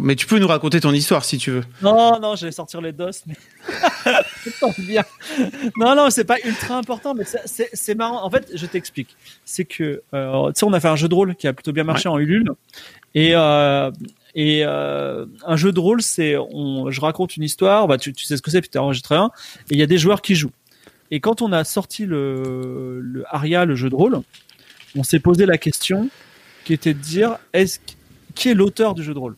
Mais tu peux nous raconter ton histoire si tu veux. Non, non, j'allais sortir les dos, mais bien. Non, non, c'est pas ultra important, mais c'est- marrant. En fait, je t'explique. C'est que, euh, tu sais, on a fait un jeu de rôle qui a plutôt bien marché en Ulule, et euh, et euh, un jeu de rôle, c'est, on, je raconte une histoire, bah tu, tu sais ce que c'est, puis t'as enregistré un, et il y a des joueurs qui jouent. Et quand on a sorti le, le Aria, le jeu de rôle, on s'est posé la question qui était de dire, est-ce qui est l'auteur du jeu de rôle?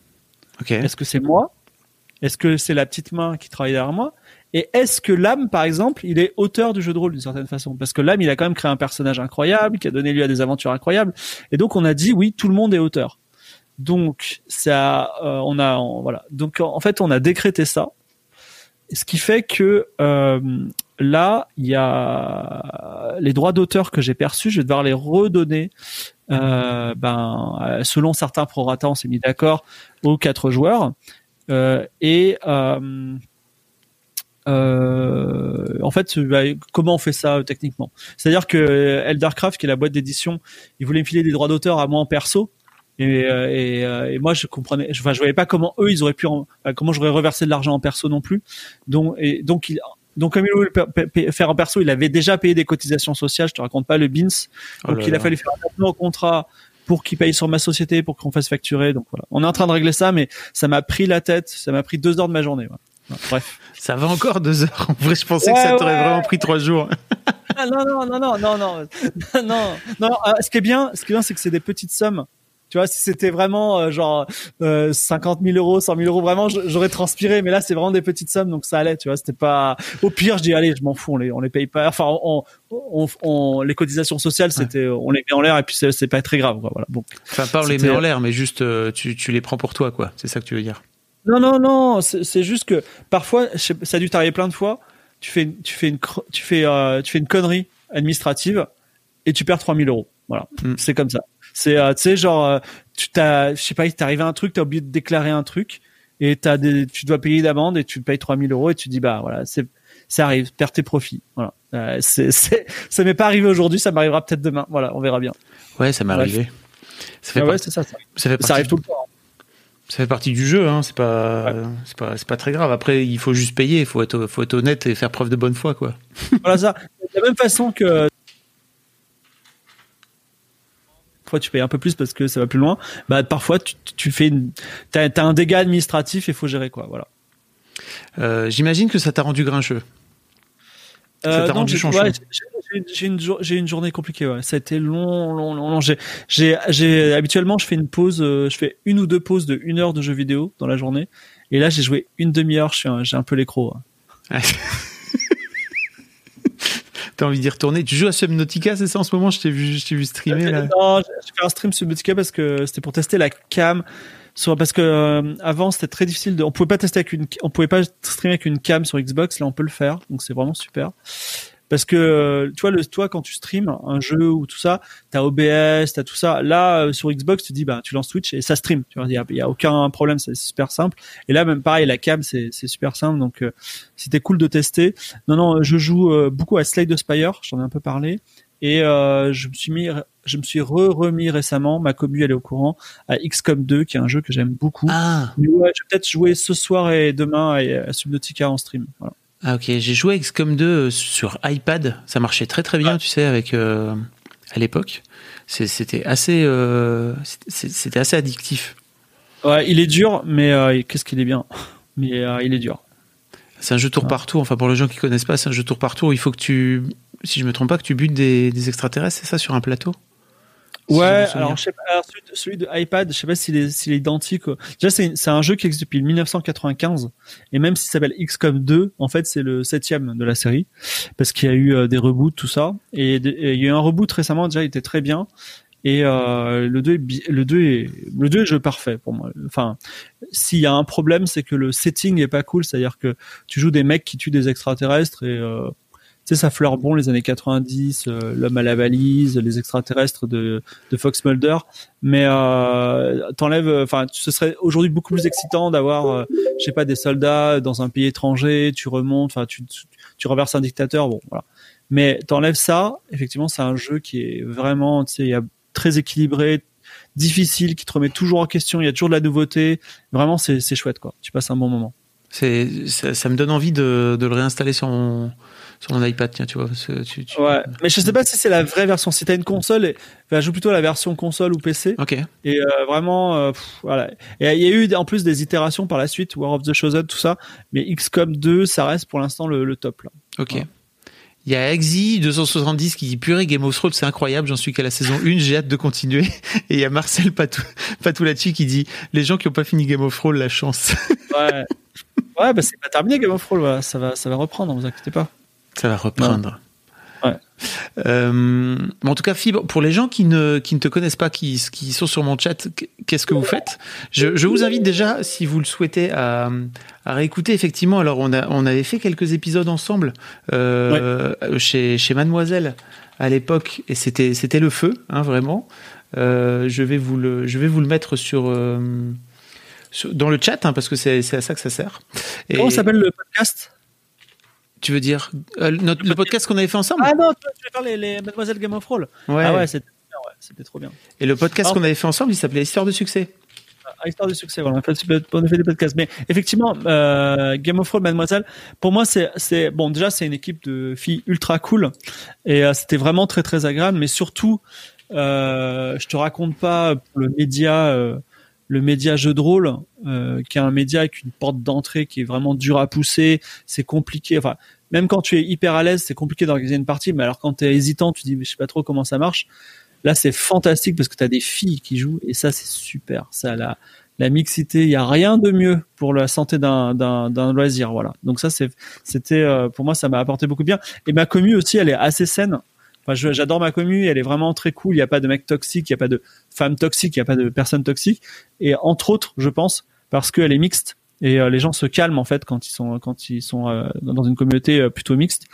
Est-ce que c'est moi? Est-ce que c'est la petite main qui travaille derrière moi? Et est-ce que l'âme, par exemple, il est auteur du jeu de rôle d'une certaine façon? Parce que l'âme, il a quand même créé un personnage incroyable, qui a donné lieu à des aventures incroyables. Et donc, on a dit oui, tout le monde est auteur. Donc, ça, euh, on a, voilà. Donc, en en fait, on a décrété ça. Ce qui fait que euh, là, il y a les droits d'auteur que j'ai perçus, je vais devoir les redonner. Euh, ben, euh, selon certains prorata, on s'est mis d'accord aux quatre joueurs. Euh, et euh, euh, en fait, bah, comment on fait ça techniquement? C'est-à-dire que Eldercraft, qui est la boîte d'édition, ils voulaient me filer des droits d'auteur à moi en perso. Et, et, et moi, je comprenais, enfin, je voyais pas comment eux, ils auraient pu, en- enfin, comment j'aurais reversé de l'argent en perso non plus. Donc, et donc, il, donc comme il voulait faire en perso, il avait déjà payé des cotisations sociales, je te raconte pas le BINS. Oh donc il a fallu faire un au contrat pour qu'il paye sur ma société, pour qu'on fasse facturer. Donc voilà, on est en train de régler ça, mais ça m'a pris la tête, ça m'a pris deux heures de ma journée. Bref. Ça va encore deux heures? En vrai, je pensais que ça t'aurait vraiment pris trois jours. Ah, non, non, non, non, non, non, non, non. non. Euh, ce qui est bien, ce qui est bien, c'est que c'est des petites sommes. Tu vois, si c'était vraiment euh, genre euh, 50 000 euros, 100 000 euros, vraiment, j'aurais transpiré. Mais là, c'est vraiment des petites sommes, donc ça allait. Tu vois, c'était pas. Au pire, je dis allez, je m'en fous, on les, on les paye pas. Enfin, on, on, on- les cotisations sociales, c'était, on les met en l'air et puis c'est pas très grave. Quoi, voilà. Bon. Enfin, pas on les met en l'air, mais juste euh, tu, tu les prends pour toi, quoi. C'est ça que tu veux dire. Non, non, non. C'est juste que parfois, ça a dû t'arriver plein de fois. Tu fais, une- tu fais une, tu fais, euh, tu fais une connerie administrative et tu perds 3000 euros. Voilà. Mm. C'est comme ça. C'est, euh, tu sais, genre, euh, tu t'as, je sais pas, il t'est arrivé un truc, t'as oublié de déclarer un truc et t'as des, tu dois payer d'amende et tu payes 3000 euros et tu dis, bah, voilà, c'est, ça arrive, perds tes profits. Voilà. Euh, c'est, c'est, ça m'est pas arrivé aujourd'hui, ça m'arrivera peut-être demain. Voilà, on verra bien. Ouais, ça m'est arrivé. Ça fait, Ah ouais, partie, ça. Ça, ça, fait ça partie, arrive tout le temps. ça fait partie du jeu, hein. C'est pas, c'est pas, c'est pas très grave. Après, il faut juste payer. Il faut être, faut être honnête et faire preuve de bonne foi, quoi. Voilà ça. De la même façon que parfois tu payes un peu plus parce que ça va plus loin. Bah parfois tu, tu fais une, t'as, t'as un dégât administratif et faut gérer quoi. Voilà. Euh, J'imagine que ça t'a rendu grincheux. Ça t'a non, rendu j'ai, ouais, une jour- une journée compliquée. Ouais. Ça a été long, long, long. long. J'ai, habituellement je fais une pause, euh, je fais une ou deux pauses de une heure de jeux vidéo dans la journée. Et là j'ai joué une demi-heure. Je j'ai un peu l'écro. hein. T'as envie d'y retourner? Tu joues à Subnautica, c'est ça en ce moment? Je t'ai vu, je t'ai vu streamer là. Non, fait un stream parce que c'était pour tester la cam. Sur, parce que euh, avant c'était très difficile de, on pouvait pas tester avec une, on pouvait pas streamer avec une cam sur Xbox. Là on peut le faire, donc c'est vraiment super. Parce que euh, tu vois, le, toi quand tu streams un jeu ou tout ça, t'as OBS, t'as tout ça. Là euh, sur Xbox, tu dis bah tu lances Twitch et ça stream. Tu vois, il y a, aucun problème, c'est super simple. Et là même pareil, la cam c'est super simple, donc c'était cool de tester. Non non, je joue beaucoup à Slade Spire, j'en ai un peu parlé. Et je me suis mis, je me suis re-remis récemment, ma commu elle est au courant, à XCOM 2, qui est un jeu que j'aime beaucoup. Ah, Mais ouais, je vais peut-être jouer ce soir et demain à, Subnautica en stream. Voilà. ah, ok. J'ai joué à XCOM 2 euh, sur iPad. Ça marchait très très bien, tu sais, avec euh, à l'époque. C'était assez, euh, c'était assez addictif. Ouais, il est dur, mais euh, qu'est-ce qu'il est bien. Mais il est dur. C'est un jeu tour par tour. Enfin, pour les gens qui connaissent pas, c'est un jeu tour par tour. Il faut que tu, si je me trompe pas, que tu butes des, des extraterrestres, c'est ça, sur un plateau? Ouais, alors, je sais pas, alors, celui, de, iPad, je sais pas s'il est, s'il est identique. Déjà, c'est c'est un jeu qui existe depuis 1995. Et même s'il s'appelle XCOM 2, en fait, c'est le septième de la série. Parce qu'il y a eu euh, des reboots, tout ça. Et et il y a eu un reboot récemment, déjà, il était très bien. Et euh, le 2 est le 2 est le 2 est jeu parfait pour moi. Enfin, s'il y a un problème, c'est que le setting est pas cool, c'est-à-dire que tu joues des mecs qui tuent des extraterrestres et euh, sais ça fleure bon les années 90, euh, l'homme à la valise, les extraterrestres de Fox Mulder, mais euh, t'enlèves enfin ce serait aujourd'hui beaucoup plus excitant d'avoir euh, je sais pas des soldats dans un pays étranger, tu remontes, enfin tu, tu tu renverses un dictateur, bon voilà. Mais t'enlèves ça, effectivement, c'est un jeu qui est vraiment, tu sais, très équilibré, difficile, qui te remet toujours en question. Il y a toujours de la nouveauté. Vraiment, c'est chouette, quoi. Tu passes un bon moment. C'est, ça, ça me donne envie de, de le réinstaller sur mon, sur mon iPad, tiens, tu vois. parce que tu, tu- Ouais. Mais je sais pas si c'est la vraie version. Si t'as une console, et, bah, joue plutôt la version console ou PC. Ok. Et euh, vraiment, euh, pff, voilà. Et il y a eu en plus des itérations par la suite, War of the Chosen, tout ça. Mais XCOM 2, ça reste pour l'instant le, le top là. Ok. Il y a Exi 270 qui dit purée Game of Thrones c'est incroyable j'en suis qu'à la saison 1 j'ai hâte de continuer et il y a Marcel Patou Patoulacci qui dit les gens qui ont pas fini Game of Thrones la chance Ouais. ouais, bah c'est pas terminé Game of Thrones. voilà. Ça va, ça va reprendre. Vous inquiétez pas. Ça va reprendre. Ouais. Euh, en tout cas Fibre pour les gens qui ne qui ne te connaissent pas qui qui sont sur mon chat qu'est-ce que vous faites? Je, je vous invite déjà si vous le souhaitez à, à réécouter. Effectivement alors on a on avait fait quelques épisodes ensemble euh, chez chez Mademoiselle à l'époque et c'était c'était le feu hein, vraiment. Euh, je vais vous le je vais vous le mettre sur, dans le chat hein, parce que c'est c'est à ça que ça sert. Et Comment s'appelle le podcast? Tu veux dire euh, notre- le podcast qu'on avait fait ensemble Ah non, tu veux faire les, les Mademoiselle Game of Thrones. Ouais. Ah ouais, c'était ouais, c'était trop bien. et le podcast qu'on avait fait ensemble il s'appelait Histoire de succès Ah, histoire de succès, voilà, on a fait, on a fait des podcasts. Mais effectivement, euh, Game of Thrones, Mademoiselle, pour moi, c'est, c'est bon. Déjà, c'est une équipe de filles ultra cool, et euh, c'était vraiment très très agréable. Mais surtout, je te raconte pas pour le média, le média jeu de rôle, euh, qui est un média avec une porte d'entrée qui est vraiment dur à pousser. C'est compliqué. Même quand tu es hyper à l'aise, c'est compliqué d'organiser une partie. Mais alors quand tu es hésitant, tu dis, je sais pas trop comment ça marche. Là, c'est fantastique parce que tu as des filles qui jouent et ça, c'est super. Ça, la, mixité, il y a rien de mieux pour la santé d'un loisir, voilà. Donc ça, c'était euh, pour moi, ça m'a apporté beaucoup de bien. Et ma commu aussi, elle est assez saine. Enfin, j'adore ma commu, elle est vraiment très cool. Il n'y a pas de mecs toxiques, il n'y a pas de femmes toxiques, il n'y a pas de personnes toxiques. Et entre autres, je pense, parce qu'elle est mixte et euh, les gens se calment en fait quand ils sont quand ils sont euh, dans une communauté euh, plutôt mixte.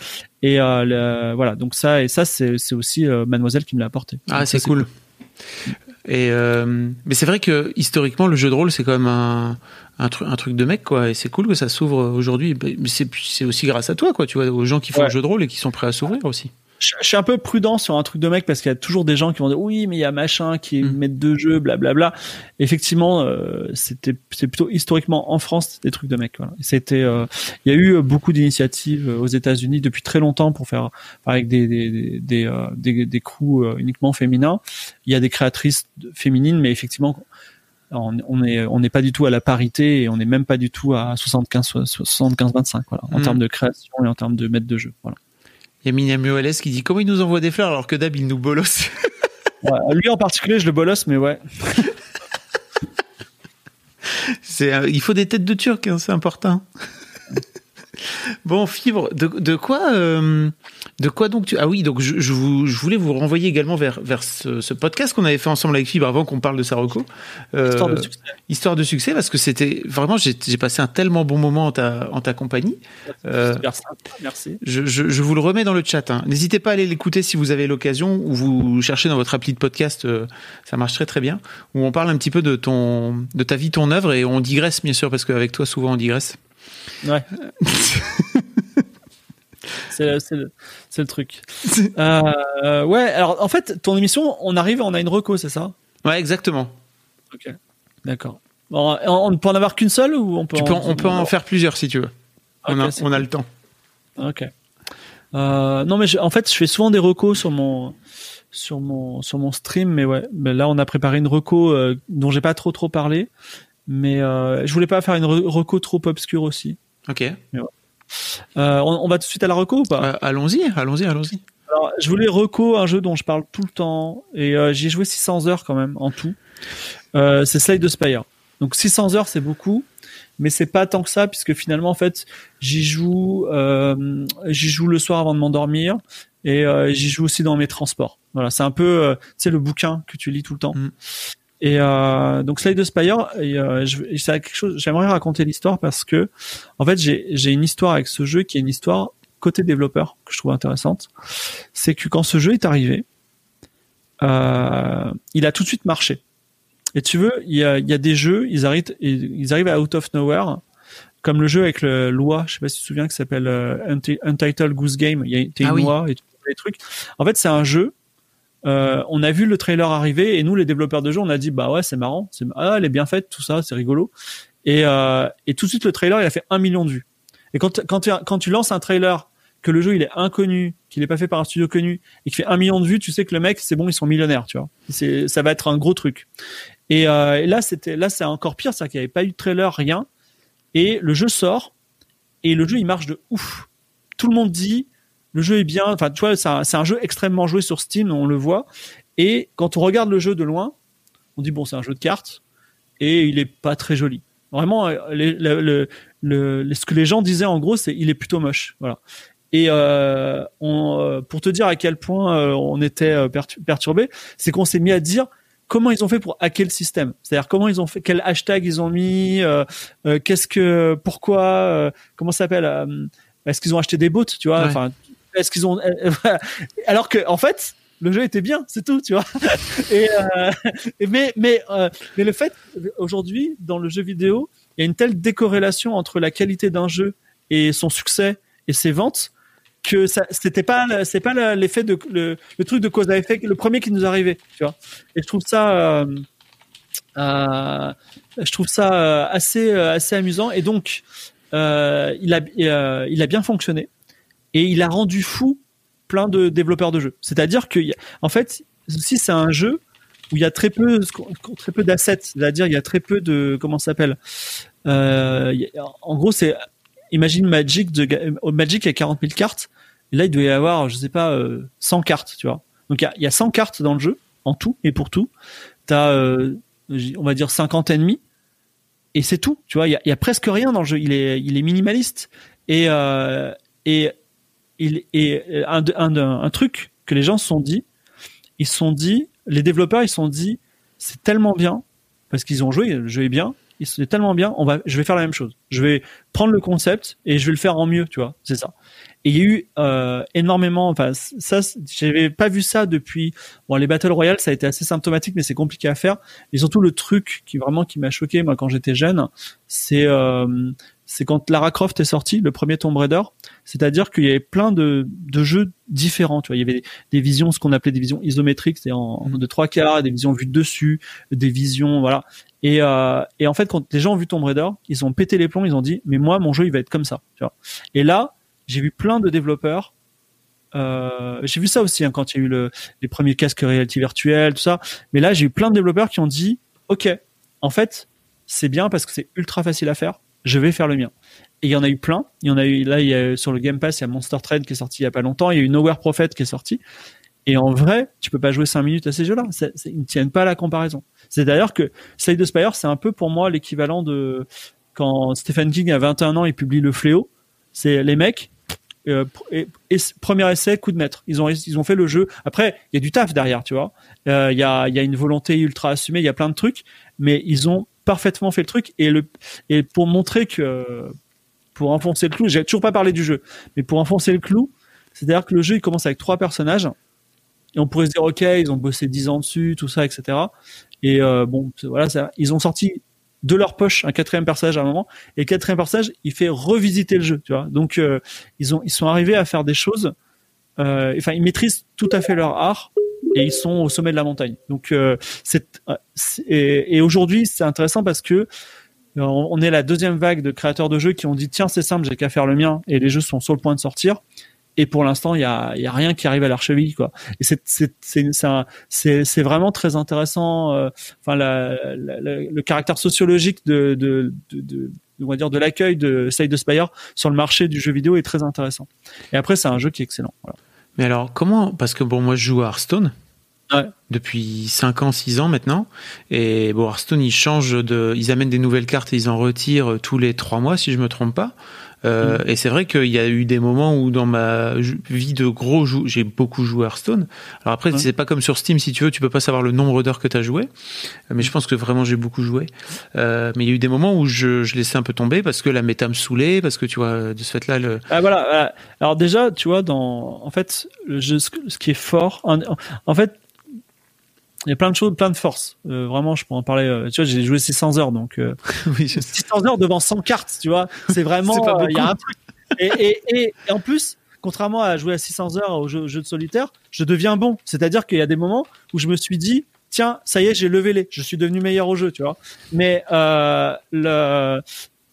Et le- voilà, donc ça et ça, c'est aussi Mademoiselle qui me l'a apporté. Ah, c'est cool. Et mais c'est vrai que historiquement, le jeu de rôle, c'est quand même un, un, truc, un truc de mec, quoi. Et c'est cool que ça s'ouvre aujourd'hui. Mais c'est c'est aussi grâce à toi, quoi. Tu vois, aux gens qui font Ouais. le jeu de rôle et qui sont prêts à s'ouvrir aussi. Je, je suis un peu prudent sur un truc de mec parce qu'il y a toujours des gens qui vont dire oui mais il y a machin qui est Mm. maître de jeu blablabla effectivement euh, c'était c'est plutôt historiquement en France des trucs de mec voilà. c'était euh, il y a eu beaucoup d'initiatives euh, aux États-Unis depuis très longtemps pour faire avec des des des des, euh, des, des crews euh, uniquement féminins il y a des créatrices féminines mais effectivement on on est on n'est pas du tout à la parité et on n'est même pas du tout à 75 75 25 voilà en Mm. termes de création et en termes de maître de jeu voilà Il y a Miniam OLS qui dit comment il nous envoie des fleurs alors que d'hab il nous bolosse. Ouais, lui en particulier, je le bolosse, mais ouais. C'est, euh, il faut des têtes de turc, hein, c'est important. bon, Fibre, de, de quoi, euh, de quoi donc tu Ah oui, donc je, je, vous, je voulais vous renvoyer également vers vers ce, ce podcast qu'on avait fait ensemble avec Fibre avant qu'on parle de Saroko. Euh, Histoire de succès. Histoire de succès, parce que c'était vraiment, j'ai passé un tellement bon moment en ta, en ta compagnie. Euh, merci. Je, je, je vous le remets dans le chat. hein. N'hésitez pas à aller l'écouter si vous avez l'occasion ou vous cherchez dans votre appli de podcast. euh, ça marche très très bien. Où on parle un petit peu de ton, de ta vie, ton œuvre et on digresse bien sûr parce qu'avec toi souvent on digresse. Ouais. c'est le, c'est le truc. Euh, ouais, alors en fait, ton émission, on arrive, on a une reco, c'est ça? Ouais, exactement. Ok. D'accord. Bon, on, on peut en avoir qu'une seule ou on peut Tu peux, en- on peut en faire plusieurs si tu veux. On a, on a le temps. Ok. Euh, non mais je- en fait je fais souvent des recos sur mon sur mon sur mon stream mais ouais mais là on a préparé une reco euh, dont j'ai pas trop trop parlé mais euh, je voulais pas faire une re- reco trop obscure aussi. Ok. Euh, on, on va tout de suite à la reco ou pas? Euh, allons-y, allons-y, allons-y. Alors, je voulais reco un jeu dont je parle tout le temps et euh, j'y ai joué 600 heures quand même en tout. C'est Slide the Spire. Donc 600 heures c'est beaucoup, mais c'est pas tant que ça puisque finalement en fait j'y joue, j'y joue le soir avant de m'endormir et j'y joue aussi dans mes transports. Voilà, c'est un peu, c'est le bouquin que tu lis tout le temps. Mm. Et euh, donc Slide Spire, et, euh, je, et quelque chose. J'aimerais raconter l'histoire parce que, en fait, j'ai j'ai une histoire avec ce jeu qui est une histoire côté développeur que je trouve intéressante. C'est que quand ce jeu est arrivé, euh, il a tout de suite marché. Et tu veux, il y a, il y a des jeux, ils arrivent, ils arrivent à out of nowhere, comme le jeu avec le loi, je sais pas si tu te souviens, qui s'appelle euh, Unti- Untitled Goose Game. Il y a Ah une oui. loi et tout, les trucs. En fait, c'est un jeu. Euh, on a vu le trailer arriver et nous, les développeurs de jeux, on a dit bah ouais, c'est marrant, c'est ah, elle est bien faite, tout ça, c'est rigolo. Et, euh, et tout de suite, le trailer, il a fait un million de vues. Et quand, quand, tu, quand tu lances un trailer, que le jeu il est inconnu, qu'il est pas fait par un studio connu et qu'il fait un million de vues, tu sais que le mec, c'est bon, ils sont millionnaires, tu vois. Ça va être un gros truc. Et, euh, et là, c'était, là, c'est encore pire, c'est qu'il n'y avait pas eu de trailer, rien. Et le jeu sort et le jeu il marche de ouf. Tout le monde dit le jeu est bien. Enfin, tu vois, c'est un, jeu extrêmement joué sur Steam, on le voit. Et quand on regarde le jeu de loin, on dit bon, c'est un jeu de cartes et il est pas très joli. Vraiment, euh, les- le, le, le- le- ce que les gens disaient en gros, c'est il est plutôt moche. Voilà. Et euh, on, euh, pour te dire à quel point on était pertu- perturbé, c'est qu'on s'est mis à dire comment ils ont fait pour hacker le système. C'est-à-dire comment ils ont fait, quel hashtag ils ont mis, euh, euh, qu'est-ce que, pourquoi, euh, comment ça s'appelle, est-ce qu'ils ont acheté des bots, tu vois, Ouais. enfin, qu'ils ont, euh, voilà. alors que en fait le jeu était bien, c'est tout, tu vois. Euh, mais mais euh, mais le fait aujourd'hui dans le jeu vidéo, il y a une telle décorrélation entre la qualité d'un jeu et son succès et ses ventes que ça c'était pas c'est pas l'effet de le, truc de cause à effet le premier qui nous arrivé tu vois et je trouve ça euh, euh, je trouve ça euh, assez euh, assez amusant et donc euh, il a euh, il a bien fonctionné et il a rendu fou plein de développeurs de jeux. C'est-à-dire que en fait si c'est un jeu où il y a très peu très peu d'assets c'est-à-dire il y a très peu de comment ça s'appelle euh, en gros c'est imagine Magic de euh, Magic a 40 000 cartes là il doit y avoir je sais pas euh, 100 cartes tu vois. Donc il y a, il y a 100 cartes dans le jeu en tout et pour tout. T'as euh, on va dire 50 ennemis et c'est tout tu vois. Il y a, presque rien dans le jeu. Il est il est minimaliste. Et euh, et il et un, truc que les gens se sont dit ils se sont dit les développeurs ils se sont dit c'est tellement bien parce qu'ils ont joué le jeu est bien il c'est tellement bien on va je vais faire la même chose. Je vais prendre le concept et je vais le faire en mieux tu vois c'est ça. Et il y a eu euh, énormément enfin ça j'avais pas vu ça depuis bon les battle royale ça a été assez symptomatique mais c'est compliqué à faire. Et surtout le truc qui vraiment qui m'a choqué moi quand j'étais jeune c'est euh, c'est quand Lara Croft est sortie le premier Tomb Raider c'est-à-dire qu'il y avait plein de, de jeux différents tu vois il y avait des, des visions ce qu'on appelait des visions isométriques c'est en, en de trois quarts des visions vues de dessus des visions voilà et, euh, et en fait, quand les gens ont vu Tomb Raider, ils ont pété les plombs, ils ont dit, mais moi, mon jeu, il va être comme ça. Tu vois. Et là, j'ai vu plein de développeurs. Euh, j'ai vu ça aussi hein, quand il y a eu le, les premiers casques réalité virtuelle, tout ça. Mais là, j'ai eu plein de développeurs qui ont dit, ok, en fait, c'est bien parce que c'est ultra facile à faire. Je vais faire le mien. Et il y en a eu plein. Il y en a eu là, sur le Game Pass, il y a Monster Trade qui est sorti il y a pas longtemps. Il y a eu Nowhere Prophet qui est sorti. Et en vrai, tu peux pas jouer 5 minutes à ces jeux-là. Ils ne tiennent pas à la comparaison. C'est d'ailleurs que Slade the Spire, c'est un peu pour moi l'équivalent de quand Stephen King a 21 ans, il publie Le Fléau. C'est les mecs, euh, premier essai, coup de maître. Ils ont, ils ont fait le jeu. Après, il y a du taf derrière, tu vois. Euh, Il y, a, y a une volonté ultra assumée, il y a plein de trucs, mais ils ont parfaitement fait le truc. Et, le, et pour montrer que, pour enfoncer le clou, j'ai toujours pas parlé du jeu, mais pour enfoncer le clou, c'est-à-dire que le jeu, il commence avec trois personnages. Et on pourrait se dire, ok, ils ont bossé 10 ans dessus, tout ça, etc. Et euh, bon, voilà, ça, ils ont sorti de leur poche un quatrième personnage à un moment. Et le quatrième personnage, il fait revisiter le jeu, tu vois. Donc, euh, ils ont, ils sont arrivés à faire des choses. euh, Enfin, ils maîtrisent tout à fait leur art et ils sont au sommet de la montagne. Donc, euh, euh, et, aujourd'hui, c'est intéressant parce que euh, on est la deuxième vague de créateurs de jeux qui ont dit tiens c'est simple j'ai qu'à faire le mien et les jeux sont sur le point de sortir et pour l'instant il y a, rien qui arrive à leur cheville et c'est vraiment très intéressant enfin le caractère sociologique de on va dire de l'accueil de Slade the Spire sur le marché du jeu vidéo est très intéressant et après c'est un jeu qui est excellent. Mais alors, comment Parce que bon, moi, je joue à Hearthstone. Ouais. Depuis 5 ans, 6 ans maintenant. Et bon, Hearthstone, ils changent de. Ils amènent des nouvelles cartes et ils en retirent tous les 3 mois, si je me trompe pas. Euh, Et c'est vrai qu'il y a eu des moments où dans ma vie de gros j'ai beaucoup joué Hearthstone. Alors après, Ouais. c'est pas comme sur Steam, si tu veux, tu peux pas savoir le nombre d'heures que tu as joué. Mais je pense que vraiment j'ai beaucoup joué. Euh, mais il y a eu des moments où je, je laissais un peu tomber parce que la méta me saoulait, parce que tu vois, de ce fait-là, le... Ah voilà, voilà. Alors déjà, tu vois, dans en fait, le jeu, ce qui est fort, en, en fait, il y a plein de choses, plein de forces. Euh, vraiment, je pourrais en parler. euh, tu vois, j'ai joué 600 heures, donc euh, oui, je sais. 600 heures devant 100 cartes, tu vois. C'est vraiment, euh, il y a un truc. Et, et, et, et en plus, contrairement à jouer à 600 heures au jeu, jeu de solitaire, je deviens bon. C'est-à-dire qu'il y a des moments où je me suis dit, tiens, ça y est, j'ai levé les, je suis devenu meilleur au jeu, tu vois. Mais euh, le,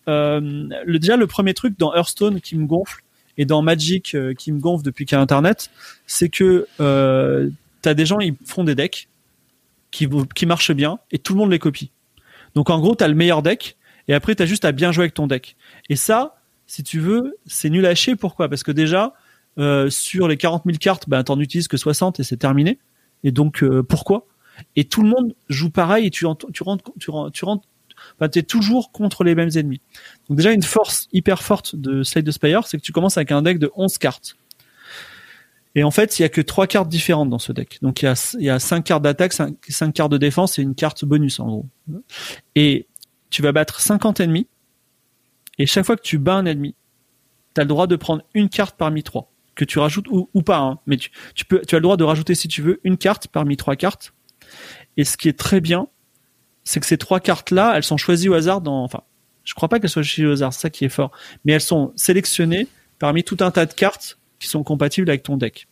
euh, le déjà le premier truc dans Hearthstone qui me gonfle et dans Magic qui me gonfle depuis qu'il y a Internet, c'est que euh, t'as des gens ils font des decks qui qui bien et tout le monde les copie. Donc en gros t'as le meilleur deck et après t'as juste à bien jouer avec ton deck. Et ça, si tu veux, c'est nul à chier. Pourquoi? Parce que déjà euh, sur les 40 000 cartes, ben t'en utilises que 60 et c'est terminé. Et donc euh, pourquoi? Et tout le monde joue pareil et tu tu rentres tu rentres tu rentres Enfin, t'es toujours contre les mêmes ennemis. Donc déjà une force hyper forte de Slade the Spire, c'est que tu commences avec un deck de 11 cartes. Et en fait, il y a que trois cartes différentes dans ce deck. Donc il y a cinq cartes d'attaque, cinq, cartes de défense et une carte bonus en gros. Et tu vas battre 50 ennemis. Et chaque fois que tu bats un ennemi, tu as le droit de prendre une carte parmi trois que tu rajoutes ou, pas. Hein, mais tu, tu peux, tu as le droit de rajouter si tu veux une carte parmi trois cartes. Et ce qui est très bien, c'est que ces trois cartes-là, elles sont choisies au hasard dans, enfin, je crois pas qu'elles soient choisies au hasard, c'est ça qui est fort, mais elles sont sélectionnées parmi tout un tas de cartes qui sont compatibles avec ton deck.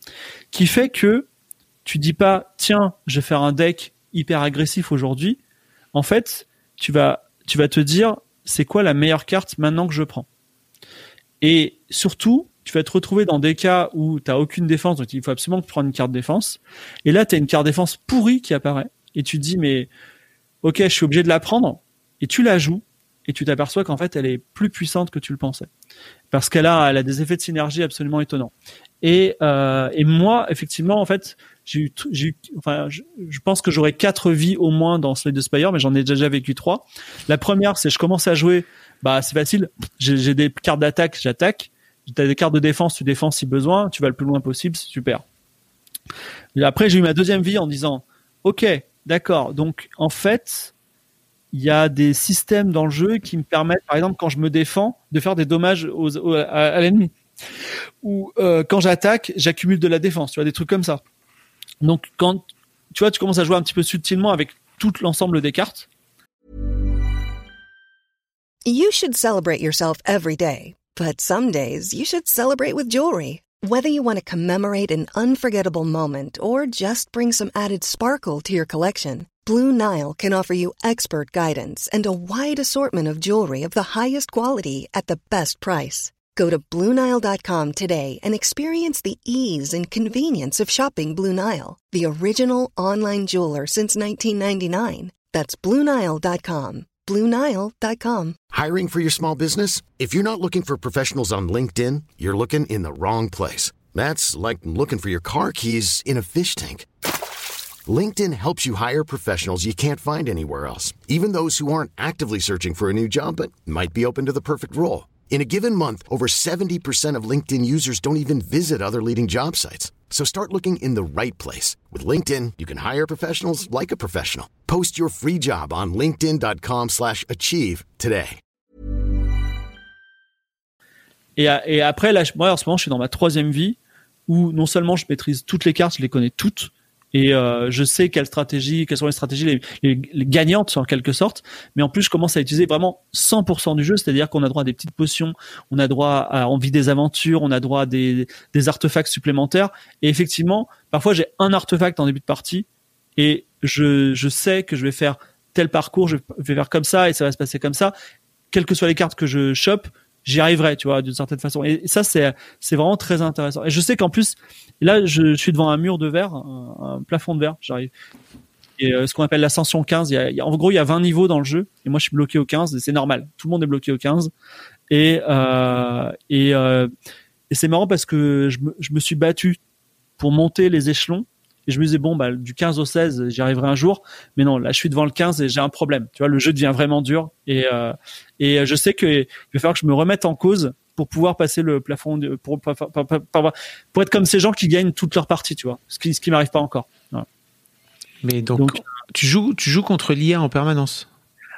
Qui fait que tu dis pas, tiens, je vais faire un deck hyper agressif aujourd'hui. En fait, tu vas, tu vas te dire, c'est quoi la meilleure carte maintenant que je prends? Et surtout, tu vas te retrouver dans des cas où tu aucune défense, donc il faut absolument que tu prennes une carte défense. Et là, tu as une carte défense pourrie qui apparaît. Et tu te dis, mais ok, je suis obligé de la prendre. Et tu la joues. Et tu t'aperçois qu'en fait, elle est plus puissante que tu le pensais. Parce qu'elle a, elle a des effets de synergie absolument étonnants. Et, euh, et moi, effectivement, en fait, j'ai eu, j'ai enfin, je, pense que j'aurais quatre vies au moins dans Slade the Spire, mais j'en ai déjà vécu trois. La première, c'est je commence à jouer, bah, c'est facile. J'ai j'ai des cartes d'attaque, j'attaque. T'as des cartes de défense, tu défends si besoin, tu vas le plus loin possible, c'est super. Et après, j'ai eu ma deuxième vie en disant, ok, d'accord, donc en fait, il y a des systèmes dans le jeu qui me permettent, par exemple, quand je me défends, de faire des dommages à l'ennemi. Ou euh, quand j'attaque, j'accumule de la défense, tu vois, des trucs comme ça. Donc quand tu vois, tu commences à jouer un petit peu subtilement avec tout l'ensemble des cartes. You should celebrate yourself every day, but some days you should celebrate with jewelry. Whether you want to commemorate an unforgettable moment or just bring some added sparkle to your collection, Blue Nile can offer you expert guidance and a wide assortment of jewelry of the highest quality at the best price. Go to BlueNile.com today and experience the ease and convenience of shopping Blue Nile, the original online jeweler since 1999. That's BlueNile.com. BlueNile.com. Hiring for your small business? If you're not looking for professionals on LinkedIn, you're looking in the wrong place. That's like looking for your car keys in a fish tank. LinkedIn helps you hire professionals you can't find anywhere else, even those who aren't actively searching for a new job but might be open to the perfect role. In a given month, over 70% of LinkedIn users don't even visit other leading job sites. So start looking in the right place. With LinkedIn, you can hire professionals like a professional. Post your free job on linkedin.com slash achieve today. Et, a- et après, là, moi, en ce moment, je suis dans ma troisième vie où non seulement je maîtrise toutes les cartes, je les connais toutes, et euh, je sais quelles stratégies, quelles sont les stratégies les, les- les gagnantes en quelque sorte, mais en plus, je commence à utiliser vraiment 100% du jeu, c'est-à-dire qu'on a droit à des petites potions, on a droit à envie des aventures, on a droit à des, des artefacts supplémentaires, et effectivement, parfois, j'ai un artefact en début de partie, et je, je sais que je vais faire tel parcours, je vais faire comme ça, et ça va se passer comme ça, quelles que soient les cartes que je chope, j'y arriverai, tu vois, d'une certaine façon. Et ça, c'est c'est vraiment très intéressant. Et je sais qu'en plus, là, je, suis devant un mur de verre, un, plafond de verre, j'arrive. Et euh, ce qu'on appelle l'ascension 15, il y, a, en gros, il y a 20 niveaux dans le jeu, et moi, je suis bloqué au 15, et c'est normal. Tout le monde est bloqué au 15. Et euh, et, euh, et c'est marrant parce que je je me suis battu pour monter les échelons. Et je me disais, bon, bah, du 15 au 16, j'y arriverai un jour. Mais non, là, je suis devant le 15 et j'ai un problème. Tu vois, le jeu devient vraiment dur. Et, euh, et je sais qu'il va falloir que je me remette en cause pour pouvoir passer le plafond, de, pour, pour, pour, pour, être comme ces gens qui gagnent toutes leurs parties, tu vois. Ce qui, ce qui m'arrive pas encore. Voilà. Mais donc, donc, tu joues, tu joues contre l'IA en permanence.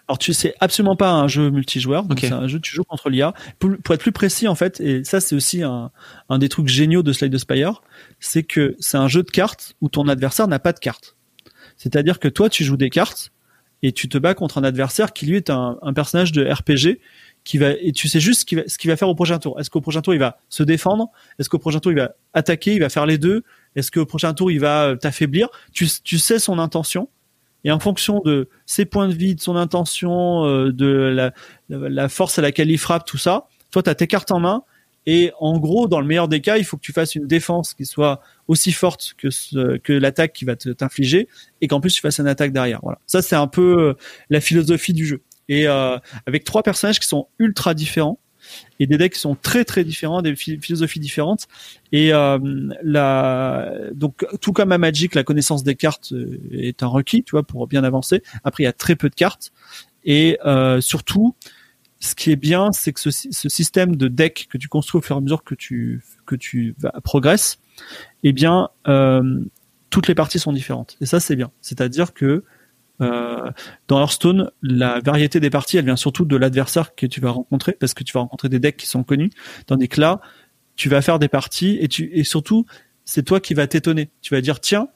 Alors tu sais absolument pas un jeu multijoueur, okay. c'est un jeu tu joues contre l'IA. Pour, pour, être plus précis en fait, et ça c'est aussi un, un des trucs géniaux de Slide the Spire, c'est que c'est un jeu de cartes où ton adversaire n'a pas de cartes. C'est-à-dire que toi tu joues des cartes et tu te bats contre un adversaire qui lui est un, un personnage de RPG qui va et tu sais juste ce qu'il va, faire au prochain tour. Est-ce qu'au prochain tour il va se défendre? Est-ce qu'au prochain tour il va attaquer Il va faire les deux? Est-ce qu'au prochain tour il va t'affaiblir? Tu, tu sais son intention et en fonction de ses points de vie, de son intention, euh, de la, force à laquelle il frappe, tout ça, toi, tu as tes cartes en main. Et en gros, dans le meilleur des cas, il faut que tu fasses une défense qui soit aussi forte que l'attaque qui va t'infliger, et qu'en plus tu fasses une attaque derrière. Voilà. Ça, c'est un peu euh, la philosophie du jeu. Et euh, avec trois personnages qui sont ultra différents, et des decks qui sont très très différents, des philosophies différentes. Et euh, donc tout comme à Magic, la connaissance des cartes euh, est un requis, tu vois, pour bien avancer. Après, il y a très peu de cartes et euh, surtout, ce qui est bien, c'est que ce, système de deck que tu construis au fur et à mesure que tu que tu progresses, eh bien, toutes les parties sont différentes. Et ça, c'est bien. C'est-à-dire que euh, dans Hearthstone, la variété des parties, elle vient surtout de l'adversaire que tu vas rencontrer, parce que tu vas rencontrer des decks qui sont connus. Tandis que là, tu vas faire des parties et surtout, c'est toi qui vas t'étonner. Tu vas dire tiens,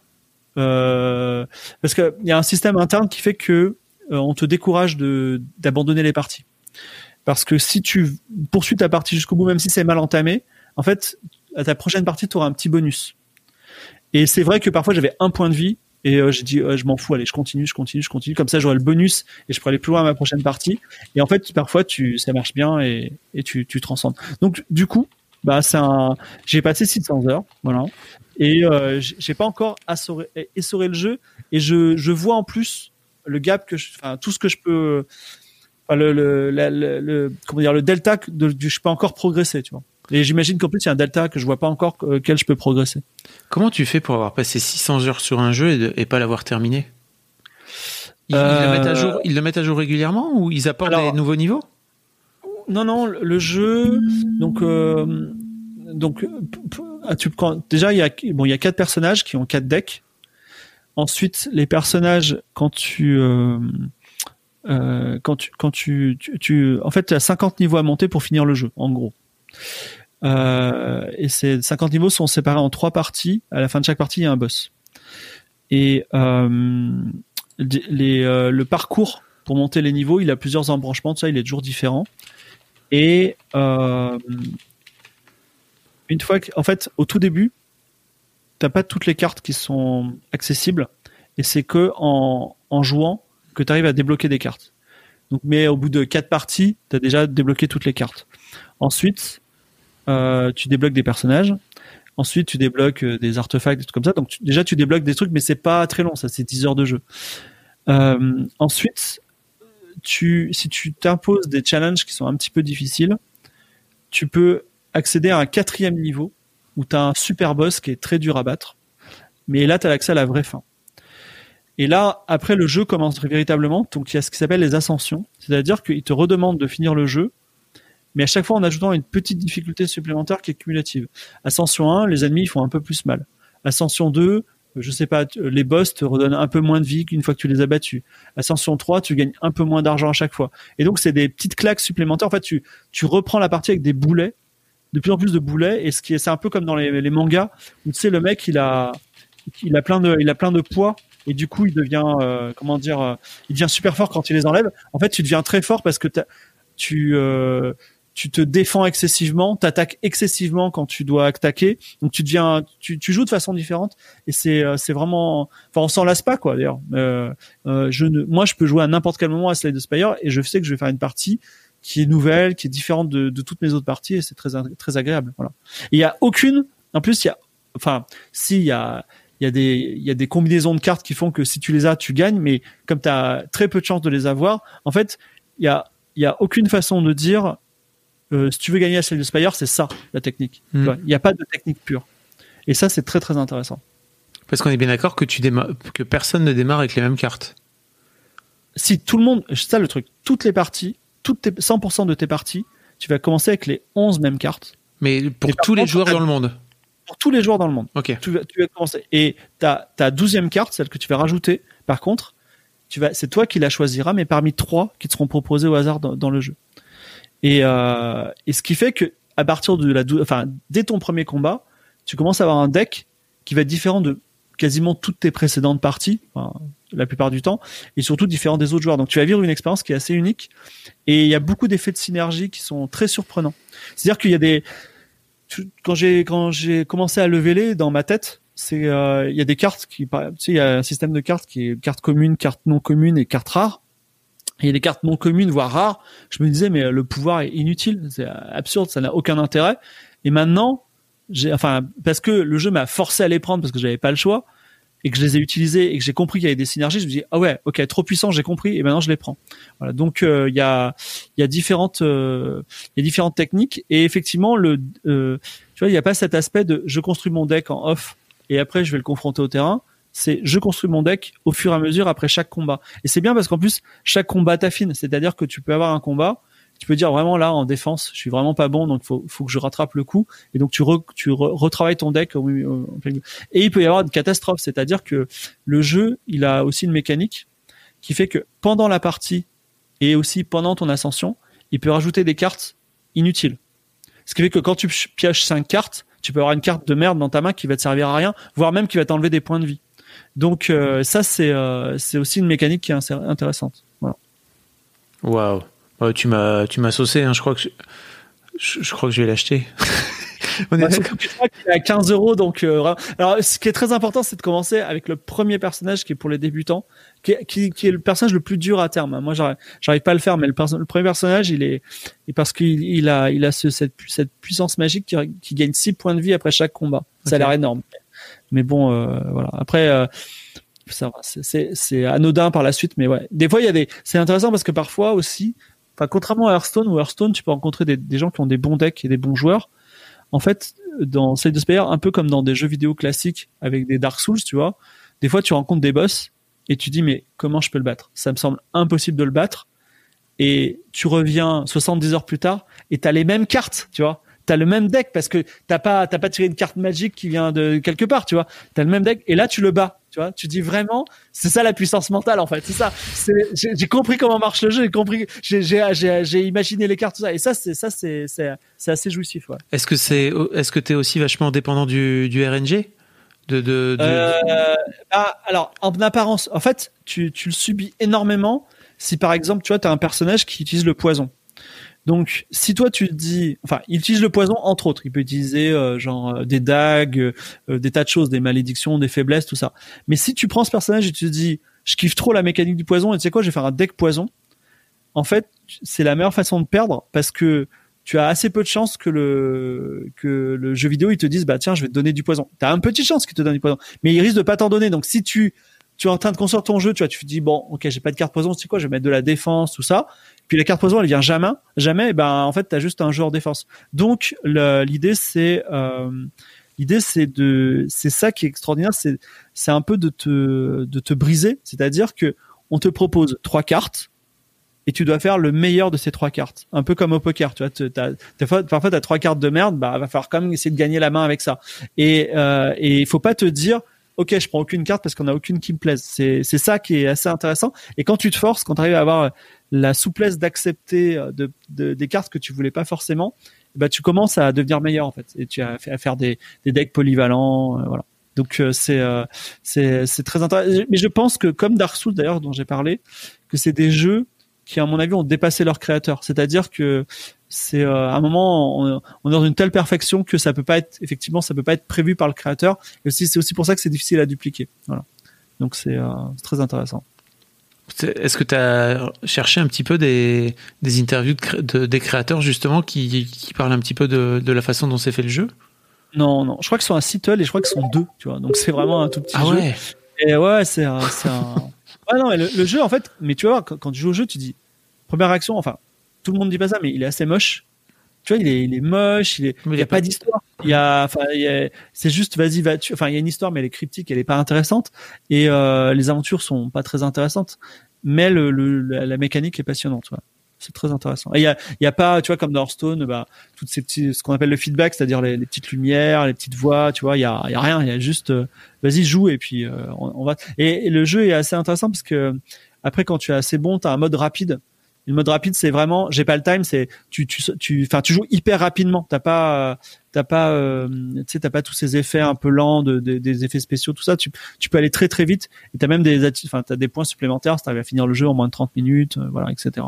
euh, parce qu'il y a un système interne qui fait que euh, on te décourage d'abandonner les parties. Parce que si tu poursuis ta partie jusqu'au bout, même si c'est mal entamé, en fait, à ta prochaine partie, tu auras un petit bonus. Et c'est vrai que parfois j'avais un point de vie et euh, j'ai dit, je m'en fous, allez, je continue, je continue, je continue. Comme ça, j'aurai le bonus et je pourrai aller plus loin à ma prochaine partie. Et en fait, parfois, tu, ça marche bien et, et tu, tu transcendes. Donc, du coup, bah, c'est un, j'ai passé 600 heures, voilà. Et euh, j'ai pas encore assoré, essoré le jeu. Et je, je vois en plus le gap que enfin, tout ce que je peux, comment dire, le delta de, je peux encore progresser, tu vois. Et j'imagine qu'en plus, il y a un delta que je vois pas encore auquel je peux progresser. Comment tu fais pour avoir passé 600 heures sur un jeu et, de, et pas l'avoir terminé? Ils, euh... ils, le mettent à jour, ils le mettent à jour régulièrement ou ils apportent Alors, des nouveaux niveaux? Non, non, le jeu, donc, euh, donc, tu, quand, déjà, il y a, bon, il y a quatre personnages qui ont quatre decks. Ensuite, les personnages, quand tu, euh, euh, quand tu, quand tu, tu, tu, en fait, tu as 50 niveaux à monter pour finir le jeu, en gros. Euh, et ces 50 niveaux sont séparés en trois parties. À la fin de chaque partie, il y a un boss. Et euh, euh, le parcours pour monter les niveaux, il a plusieurs embranchements. Ça, il est toujours différent. Et une fois en fait, au tout début, t'as pas toutes les cartes qui sont accessibles. Et c'est que en, en jouant que tu arrives à débloquer des cartes. Donc, mais au bout de quatre parties, tu as déjà débloqué toutes les cartes. Ensuite, euh, tu débloques des personnages. Ensuite, tu débloques euh, des artefacts, des trucs comme ça. Donc déjà, tu débloques des trucs, mais c'est pas très long, ça, c'est 10 heures de jeu. Euh, ensuite, si tu t'imposes des challenges qui sont un petit peu difficiles, tu peux accéder à un quatrième niveau où tu as un super boss qui est très dur à battre. Mais là, tu as accès à la vraie fin. Et là, après, le jeu commence véritablement. Donc, il y a ce qui s'appelle les ascensions. C'est-à-dire qu'il te redemande de finir le jeu mais à chaque fois en ajoutant une petite difficulté supplémentaire qui est cumulative. Ascension 1, les ennemis font un peu plus mal. Ascension 2, je sais pas, les boss te redonnent un peu moins de vie qu'une fois que tu les as battus. Ascension 3, tu gagnes un peu moins d'argent à chaque fois. Et donc c'est des petites claques supplémentaires. En fait, tu, tu reprends la partie avec des boulets, de plus en plus de boulets. Et ce c'est un peu comme dans les, mangas où tu sais le mec il a, il a plein de, il a plein de poids et du coup il devient, euh, comment dire, euh, il devient super fort quand il les enlève. En fait, tu deviens très fort parce que tu euh, tu te défends excessivement, t'attaques excessivement quand tu dois attaquer. Donc tu deviens, tu, tu joues de façon différente et c'est euh, c'est vraiment, enfin on s'en lasse pas quoi d'ailleurs. Euh, euh, je ne, moi je peux jouer à n'importe quel moment à Slade the Spire et je sais que je vais faire une partie qui est nouvelle, qui est différente de, de toutes mes autres parties et c'est très très agréable. Voilà. Il y a aucune, en plus il y a, enfin si y a il y a des il y a des combinaisons de cartes qui font que si tu les as tu gagnes mais comme tu as très peu de chances de les avoir en fait il y a il y a aucune façon de dire euh, si tu veux gagner à Slay the Spire, c'est ça la technique. Mm. Il n'y a pas de technique pure. Et ça, c'est très très intéressant. Parce qu'on est bien d'accord que tu que personne ne démarre avec les mêmes cartes. Si tout le monde, c'est ça le truc, toutes les parties, toutes tes, 100% de tes parties tu vas commencer avec les 11 mêmes cartes. Mais pour tous les joueurs dans le monde. Pour tous les joueurs dans le monde. Ok. Tu vas, tu vas commencer. Et ta, ta douzième carte, celle que tu vas rajouter, par contre, tu vas, c'est toi qui la choisiras, mais parmi trois qui te seront proposés au hasard dans, dans le jeu. Et, euh, et ce qui fait que, à partir de la, enfin, dès ton premier combat, tu commences à avoir un deck qui va être différent de quasiment toutes tes précédentes parties, enfin, la plupart du temps, et surtout différent des autres joueurs. Donc tu vas vivre une expérience qui est assez unique, et il y a beaucoup d'effets de synergie qui sont très surprenants. C'est-à-dire qu'il y a des, quand j'ai quand j'ai commencé à lever les dans ma tête, c'est euh, il y a des cartes qui, tu sais, il y a un système de cartes qui est carte commune, carte non commune et carte rare. Il y a des cartes non communes, voire rares. Je me disais, mais le pouvoir est inutile, c'est absurde, ça n'a aucun intérêt. Et maintenant, j'ai, enfin, parce que le jeu m'a forcé à les prendre parce que j'avais pas le choix et que je les ai utilisés et que j'ai compris qu'il y avait des synergies, je me dis ah ouais, ok, trop puissant, j'ai compris et maintenant je les prends. Voilà, donc euh, il y a il y a différentes euh, il y a différentes techniques et effectivement le euh, tu vois il n'y a pas cet aspect de je construis mon deck en off et après je vais le confronter au terrain. C'est je construis mon deck au fur et à mesure après chaque combat. Et c'est bien parce qu'en plus chaque combat t'affine, c'est-à-dire que tu peux avoir un combat tu peux dire vraiment là en défense, je suis vraiment pas bon, donc faut faut que je rattrape le coup. Et donc tu re- retravailles ton deck. Et il peut y avoir une catastrophe, c'est-à-dire que le jeu, il a aussi une mécanique qui fait que pendant la partie et aussi pendant ton ascension, il peut rajouter des cartes inutiles. Ce qui fait que quand tu pi- pioches cinq cartes, tu peux avoir une carte de merde dans ta main qui va te servir à rien, voire même qui va t'enlever des points de vie. Donc euh, ça c'est euh, c'est aussi une mécanique qui est intéressante. Voilà. Waouh. Ouais, tu m'as tu m'as saucé. Hein. Je crois que je, je- je crois que je vais l'acheter. On est Ouais, à 15 euros, donc euh, alors ce qui est très important, c'est de commencer avec le premier personnage qui est pour les débutants, qui est, qui, qui est le personnage le plus dur à terme. hein. Moi, j'arrive, pas à le faire, mais le, perso- le premier personnage, il est, et parce qu'il il a, il a ce, cette, cette puissance magique qui, qui gagne 6 points de vie après chaque combat. Ça a l'air énorme, mais bon, euh, voilà. Après. euh, ça c'est- anodin par la suite, mais ouais. Des fois, il y a des. C'est intéressant parce que parfois aussi, enfin, contrairement à Hearthstone, où Hearthstone, tu peux rencontrer des, des gens qui ont des bons decks et des bons joueurs. En fait, dans Slay the Spire, un peu comme dans des jeux vidéo classiques avec des Dark Souls, tu vois, des fois tu rencontres des boss et tu dis mais comment je peux le battre? Ça me semble impossible de le battre. Et tu reviens 70 heures plus tard et t'as les mêmes cartes, tu vois. T'as le même deck parce que t'as pas t'as pas tiré une carte magique qui vient de quelque part, tu vois. T'as le même deck et là tu le bats, tu vois. Tu dis vraiment, c'est ça la puissance mentale en fait, c'est ça. J'ai compris comment marche le jeu, j'ai compris, j'ai j'ai j'ai j'ai imaginé les cartes tout ça et ça c'est ça c'est c'est c'est assez jouissif, ouais. Est-ce que c'est est-ce que t'es aussi vachement dépendant du du RNG de de, de- Euh, bah, alors, en apparence, en fait, tu, tu le subis énormément si par exemple, tu vois, tu as un personnage qui utilise le poison. Donc, si toi tu dis, enfin, il utilise le poison entre autres, il peut utiliser euh, genre euh, des dagues, euh, des tas de choses, des malédictions, des faiblesses, tout ça. Mais si tu prends ce personnage et tu te dis, je kiffe trop la mécanique du poison et tu sais quoi, je vais faire un deck poison. En fait, c'est la meilleure façon de perdre parce que tu as assez peu de chances que le que le jeu vidéo il te dise bah tiens je vais te donner du poison. T'as un petit chance qu'il te donne du poison, mais il risque de pas t'en donner. Donc si tu tu es en train de construire ton jeu, tu vois, tu te dis bon ok j'ai pas de carte poison, c'est quoi, je vais mettre de la défense tout ça. Puis la carte poison elle vient jamais, jamais. Ben en fait t'as juste un joueur défense. Donc l'idée c'est euh, l'idée c'est de c'est ça qui est extraordinaire, c'est c'est un peu de te de te briser, c'est-à-dire que on te propose trois cartes et tu dois faire le meilleur de ces trois cartes. Un peu comme au poker, tu vois. t'as- fois, parfois, tu as trois cartes de merde, bah, va falloir quand même essayer de gagner la main avec ça. Et euh, et il faut pas te dire, ok, je prends aucune carte parce qu'on a aucune qui me plaise. C'est c'est ça qui est assez intéressant. Et quand tu te forces, quand tu arrives à avoir la souplesse d'accepter euh, de, de- des cartes que tu voulais pas forcément, bah tu commences à devenir meilleur en fait. Et tu as à faire des, des decks polyvalents, euh, voilà. Donc euh, c'est euh, c'est très intéressant. Mais je pense que comme Dark Souls d'ailleurs dont j'ai parlé, que c'est des jeux qui à mon avis ont dépassé leur créateur. C'est-à-dire que c'est euh, à un moment on, on est dans une telle perfection que ça peut pas être effectivement ça peut pas être prévu par le créateur. Et aussi c'est aussi pour ça que c'est difficile à dupliquer. Voilà. Donc c'est euh, très intéressant. Est-ce que tu as cherché un petit peu des, des interviews de cré- de- des créateurs justement qui, qui parlent un petit peu de, de la façon dont c'est fait le jeu? Non non, je crois que sont un Seattle et je crois que sont deux, tu vois. Donc c'est vraiment un tout petit Ah jeu. ouais? Et ouais, c'est un. Ouais, non, mais le, le jeu, en fait, mais tu vois, quand, quand tu joues au jeu, tu dis, première réaction, enfin, tout le monde dit pas ça, mais il est assez moche. Tu vois, il est, il est moche, il est, Mais il y a pas d'histoire. Il y a, enfin, c'est juste, vas-y, va, tu, enfin, il y a une histoire, mais elle est cryptique, elle est pas intéressante, et euh, les aventures sont pas très intéressantes, mais le, le la, la mécanique est passionnante. ouais. C'est très intéressant. Et il y a, y a pas, tu vois, comme dans Hearthstone, bah, toutes ces petits, ce qu'on appelle le feedback, c'est-à-dire les, les petites lumières, les petites voix, tu vois, il y a, y a rien, il y a juste, euh, vas-y, joue et puis euh, on, on va. Et, et le jeu est assez intéressant parce que après, quand tu es assez bon, tu as un mode rapide. Le mode rapide, c'est vraiment, j'ai pas le time, c'est tu tu enfin tu joues hyper rapidement. T'as pas t'as pas euh, tu sais t'as pas tous ces effets un peu lents de, de- des effets spéciaux, tout ça. Tu tu peux aller très très vite et t'as même des enfin t'as des points supplémentaires. Si t'arrives à finir le jeu en moins de 30 minutes, euh, voilà, etc.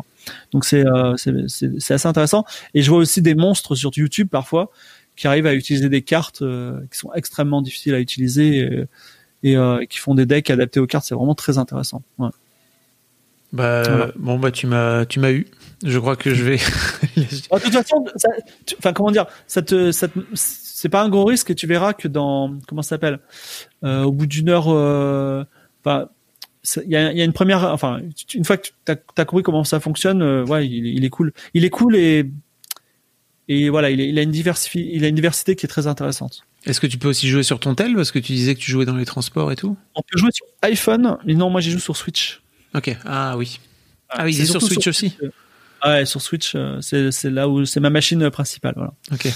Donc c'est euh, c'est c'est assez intéressant. Et je vois aussi des monstres sur YouTube parfois qui arrivent à utiliser des cartes qui sont extrêmement difficiles à utiliser et, et, qui font des decks adaptés aux cartes. C'est vraiment très intéressant. Ouais. Bah, Voilà. bon, bah, tu m'as, tu m'as eu. Je crois que je vais. Ah, De toute façon, ça- tu- enfin comment dire, ça te, ça te- c'est pas un gros risque et tu verras que dans comment ça s'appelle, euh, au bout d'une heure, euh, enfin, il y a, il y a une première, enfin, une fois que tu as, compris comment ça fonctionne, euh, ouais, il, est- il est cool, il est cool et et voilà, il, est- il a une diversité, il a une diversité qui est très intéressante. Est-ce que tu peux aussi jouer sur ton tel? Parce que tu disais que tu jouais dans les transports et tout On peut jouer sur iPhone, mais non, moi j'y joue sur Switch. Ok. Ah oui. Ah oui, C'est sur Switch aussi. euh, Ouais, sur Switch, euh, c'est c'est là où c'est ma machine euh, principale. Voilà. Ok.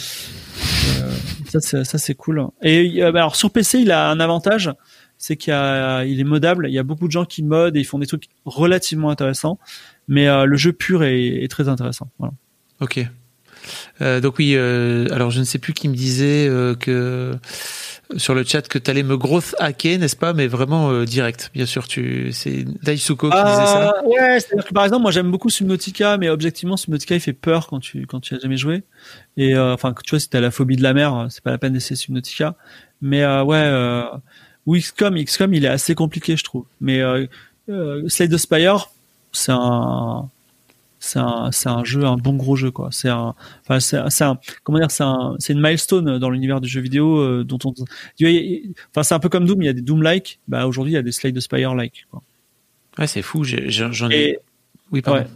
Ça, c'est, ça, c'est cool. Et euh, bah, alors sur PC, il a un avantage, c'est qu'il il est modable. Il y a beaucoup de gens qui modent et ils font des trucs relativement intéressants. Mais euh, le jeu pur est, est très intéressant. Voilà. Ok. Euh, donc oui, euh, alors je ne sais plus qui me disait euh, que sur le chat que tu allais me growth hacker, n'est-ce pas Mais vraiment direct, bien sûr. Tu, c'est Daisuko qui disait ça. Ah, ouais, c'est-à-dire que par exemple, moi j'aime beaucoup Subnautica, mais objectivement, Subnautica il fait peur quand tu quand tu as jamais joué. Et enfin, tu vois, si t'as la phobie de la mer, c'est pas la peine d'essayer Subnautica. Mais ouais, ou XCOM, XCOM il est assez compliqué, je trouve. Mais Slay the Spire, c'est un c'est un c'est un jeu un bon gros jeu quoi c'est un enfin c'est un- c'est un comment dire c'est un c'est une milestone dans l'univers du jeu vidéo euh, dont on enfin c'est un peu comme Doom il y a des Doom like bah aujourd'hui il y a des Slay the Spire like quoi Ouais, c'est fou. j'ai- J'en ai. et Oui, pardon. Ouais.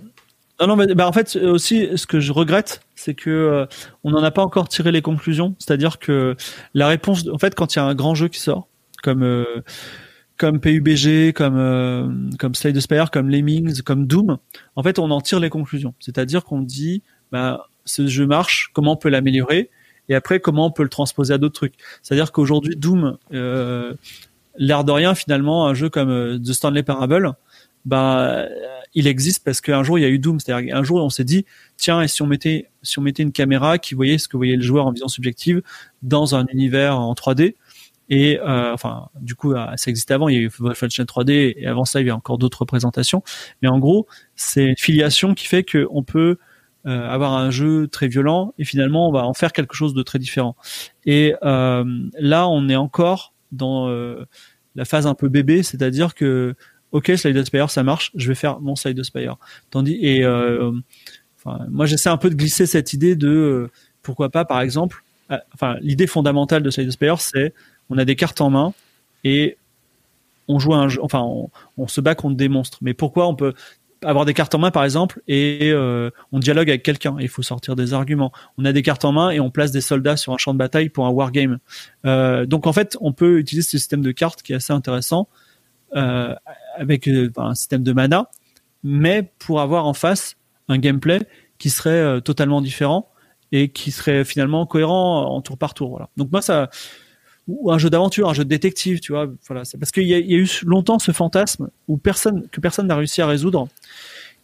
Non, non, mais bah, en fait, aussi, ce que je regrette, c'est que euh, on n'en a pas encore tiré les conclusions. C'est-à-dire que la réponse, en fait, quand il y a un grand jeu qui sort, comme euh, comme PUBG, comme euh, comme Slay the Spire, comme Lemmings, comme Doom, en fait, on en tire les conclusions. C'est-à-dire qu'on dit, bah, ce jeu marche, comment on peut l'améliorer, et après, comment on peut le transposer à d'autres trucs. C'est-à-dire qu'aujourd'hui, Doom, euh, l'air de rien, finalement, un jeu comme euh, The Stanley Parable, bah, il existe parce qu'un jour il y a eu Doom, c'est-à-dire un jour on s'est dit tiens et si on mettait si on mettait une caméra qui voyait ce que voyait le joueur en vision subjective dans un univers en 3D et euh, enfin du coup euh, ça existait avant il y a eu Wolfenstein 3D et avant ça il y a encore d'autres représentations. Mais en gros c'est une filiation qui fait que on peut euh, avoir un jeu très violent et finalement on va en faire quelque chose de très différent. Et euh, là on est encore dans euh, la phase un peu bébé c'est-à-dire que ok Slide Spire ça marche je vais faire mon Slide Spire. Tandis et euh, enfin moi j'essaie un peu de glisser cette idée de pourquoi pas par exemple enfin l'idée fondamentale de Slide Spire c'est on a des cartes en main et on joue un jeu enfin on, se bat contre des monstres mais pourquoi on peut avoir des cartes en main par exemple et euh, on dialogue avec quelqu'un et il faut sortir des arguments on a des cartes en main et on place des soldats sur un champ de bataille pour un wargame euh, donc en fait on peut utiliser ce système de cartes qui est assez intéressant euh, avec euh, un système de mana, mais pour avoir en face un gameplay qui serait totalement différent et qui serait finalement cohérent en tour par tour. Voilà. Donc moi ça ou un jeu d'aventure, un jeu de détective, tu vois, voilà, c'est parce qu'il y, y a eu longtemps ce fantasme où personne que personne n'a réussi à résoudre,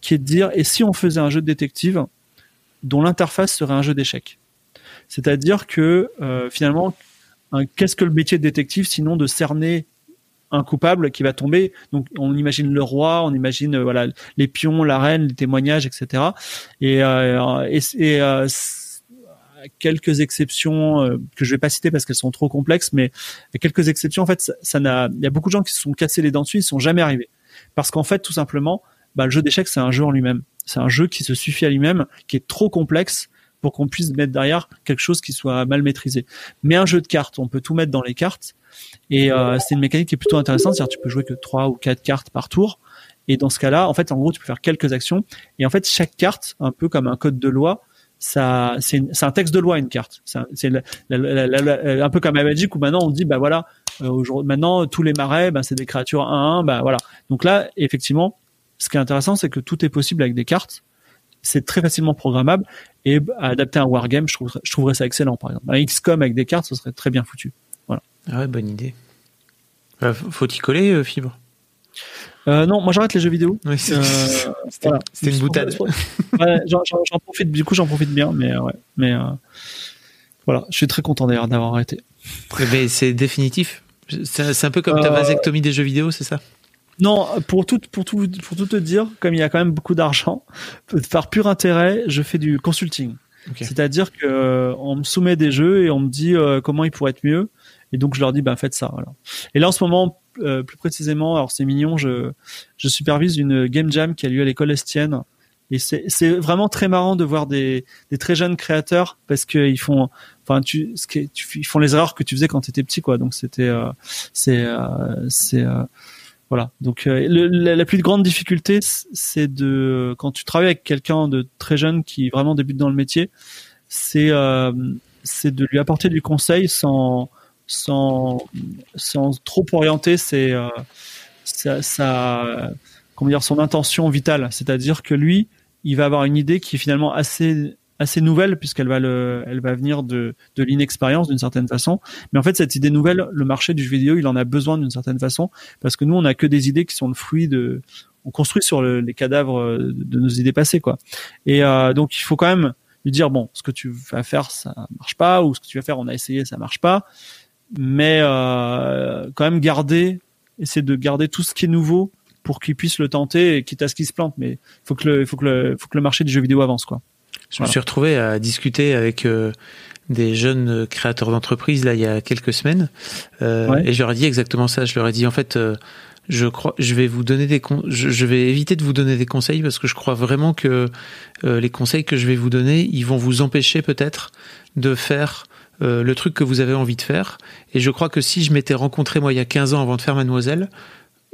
qui est de dire et si on faisait un jeu de détective dont l'interface serait un jeu d'échecs, c'est-à-dire que euh, finalement qu'est-ce que le métier de détective sinon de cerner un coupable qui va tomber? Donc on imagine le roi, on imagine euh, voilà les pions, la reine, les témoignages, etc. Et, quelques exceptions euh, que je vais pas citer parce qu'elles sont trop complexes, mais quelques exceptions. En fait, ça, n'a, il y a beaucoup de gens qui se sont cassés les dents dessus, ils sont jamais arrivés parce qu'en fait, tout simplement, bah, le jeu d'échecs c'est un jeu en lui-même. C'est un jeu qui se suffit à lui-même, qui est trop complexe pour qu'on puisse mettre derrière quelque chose qui soit mal maîtrisé. Mais un jeu de cartes, on peut tout mettre dans les cartes. Et euh, c'est une mécanique qui est plutôt intéressante, c'est-à-dire tu peux jouer que trois ou quatre cartes par tour. Et dans ce cas-là, en fait, en gros, tu peux faire quelques actions. Et en fait, chaque carte, un peu comme un code de loi, ça, c'est, un texte de loi une carte. C'est, un- la- la- la- la- la- peu comme à Magic où maintenant on dit bah voilà, euh, maintenant tous les marais, bah, c'est des créatures 1-1, bah voilà. Donc là, effectivement, ce qui est intéressant, c'est que tout est possible avec des cartes. c'est très facilement programmable et adapter un wargame, je trouverais, je trouverais ça excellent par exemple. Un XCOM avec des cartes, ce serait très bien foutu. Voilà. Ah ouais, bonne idée. Euh, faut y coller, euh, Fibre euh, non, moi j'arrête les jeux vidéo. Oui, c'est- C'était c'était une boutade. Ouais, j'en, profite, du coup j'en profite bien, mais euh, ouais, mais euh, voilà, je suis très content d'ailleurs d'avoir arrêté. Mais c'est définitif. C'est un peu comme ta Euh, vasectomie des jeux vidéo, c'est ça? Non, pour tout, pour tout, pour tout te dire, comme il y a quand même beaucoup d'argent, par pur intérêt, je fais du consulting. C'est-à-dire que euh, on me soumet des jeux et on me dit euh, comment ils pourraient être mieux, et donc je leur dis ben faites ça. Voilà. Et là en ce moment, euh, plus précisément, alors c'est mignon, je je supervise une game jam qui a lieu à l'école Estienne. Et c'est vraiment très marrant de voir des, des très jeunes créateurs parce qu'ils font enfin tu ce qui tu ils font les erreurs que tu faisais quand tu étais petit quoi donc c'était euh, c'est euh, c'est euh, voilà donc euh, le- la, plus grande difficulté c'est de quand tu travailles avec quelqu'un de très jeune qui vraiment débute dans le métier c'est euh, c'est de lui apporter du conseil sans sans trop orienter ses euh, sa, comment dire son intention vitale. C'est-à-dire que lui il va avoir une idée qui est finalement assez assez nouvelle puisqu'elle va le elle va venir de de l'inexpérience d'une certaine façon. Mais en fait cette idée nouvelle le marché du jeu vidéo il en a besoin d'une certaine façon parce que nous on a que des idées qui sont le fruit de on construit sur le- les cadavres euh, de nos idées passées quoi. Et euh, donc il faut quand même lui dire bon ce que tu vas faire ça marche pas ou ce que tu vas faire on a essayé ça marche pas mais euh, quand même garder essayer de garder tout ce qui est nouveau pour qu'il puisse le tenter et quitte à ce qu'il se plante mais faut que le faut que le faut que le marché du jeu vidéo avance quoi Je Voilà. me suis retrouvé à discuter avec euh, des jeunes créateurs d'entreprise là il y a quelques semaines euh, Ouais. et je leur ai dit exactement ça. Je leur ai dit en fait, euh, je crois, je vais vous donner des, con- je, je vais éviter de vous donner des conseils parce que je crois vraiment que euh, les conseils que je vais vous donner, ils vont vous empêcher peut-être de faire euh, le truc que vous avez envie de faire. Et je crois que si je m'étais rencontré moi il y a 15 ans avant de faire Mademoiselle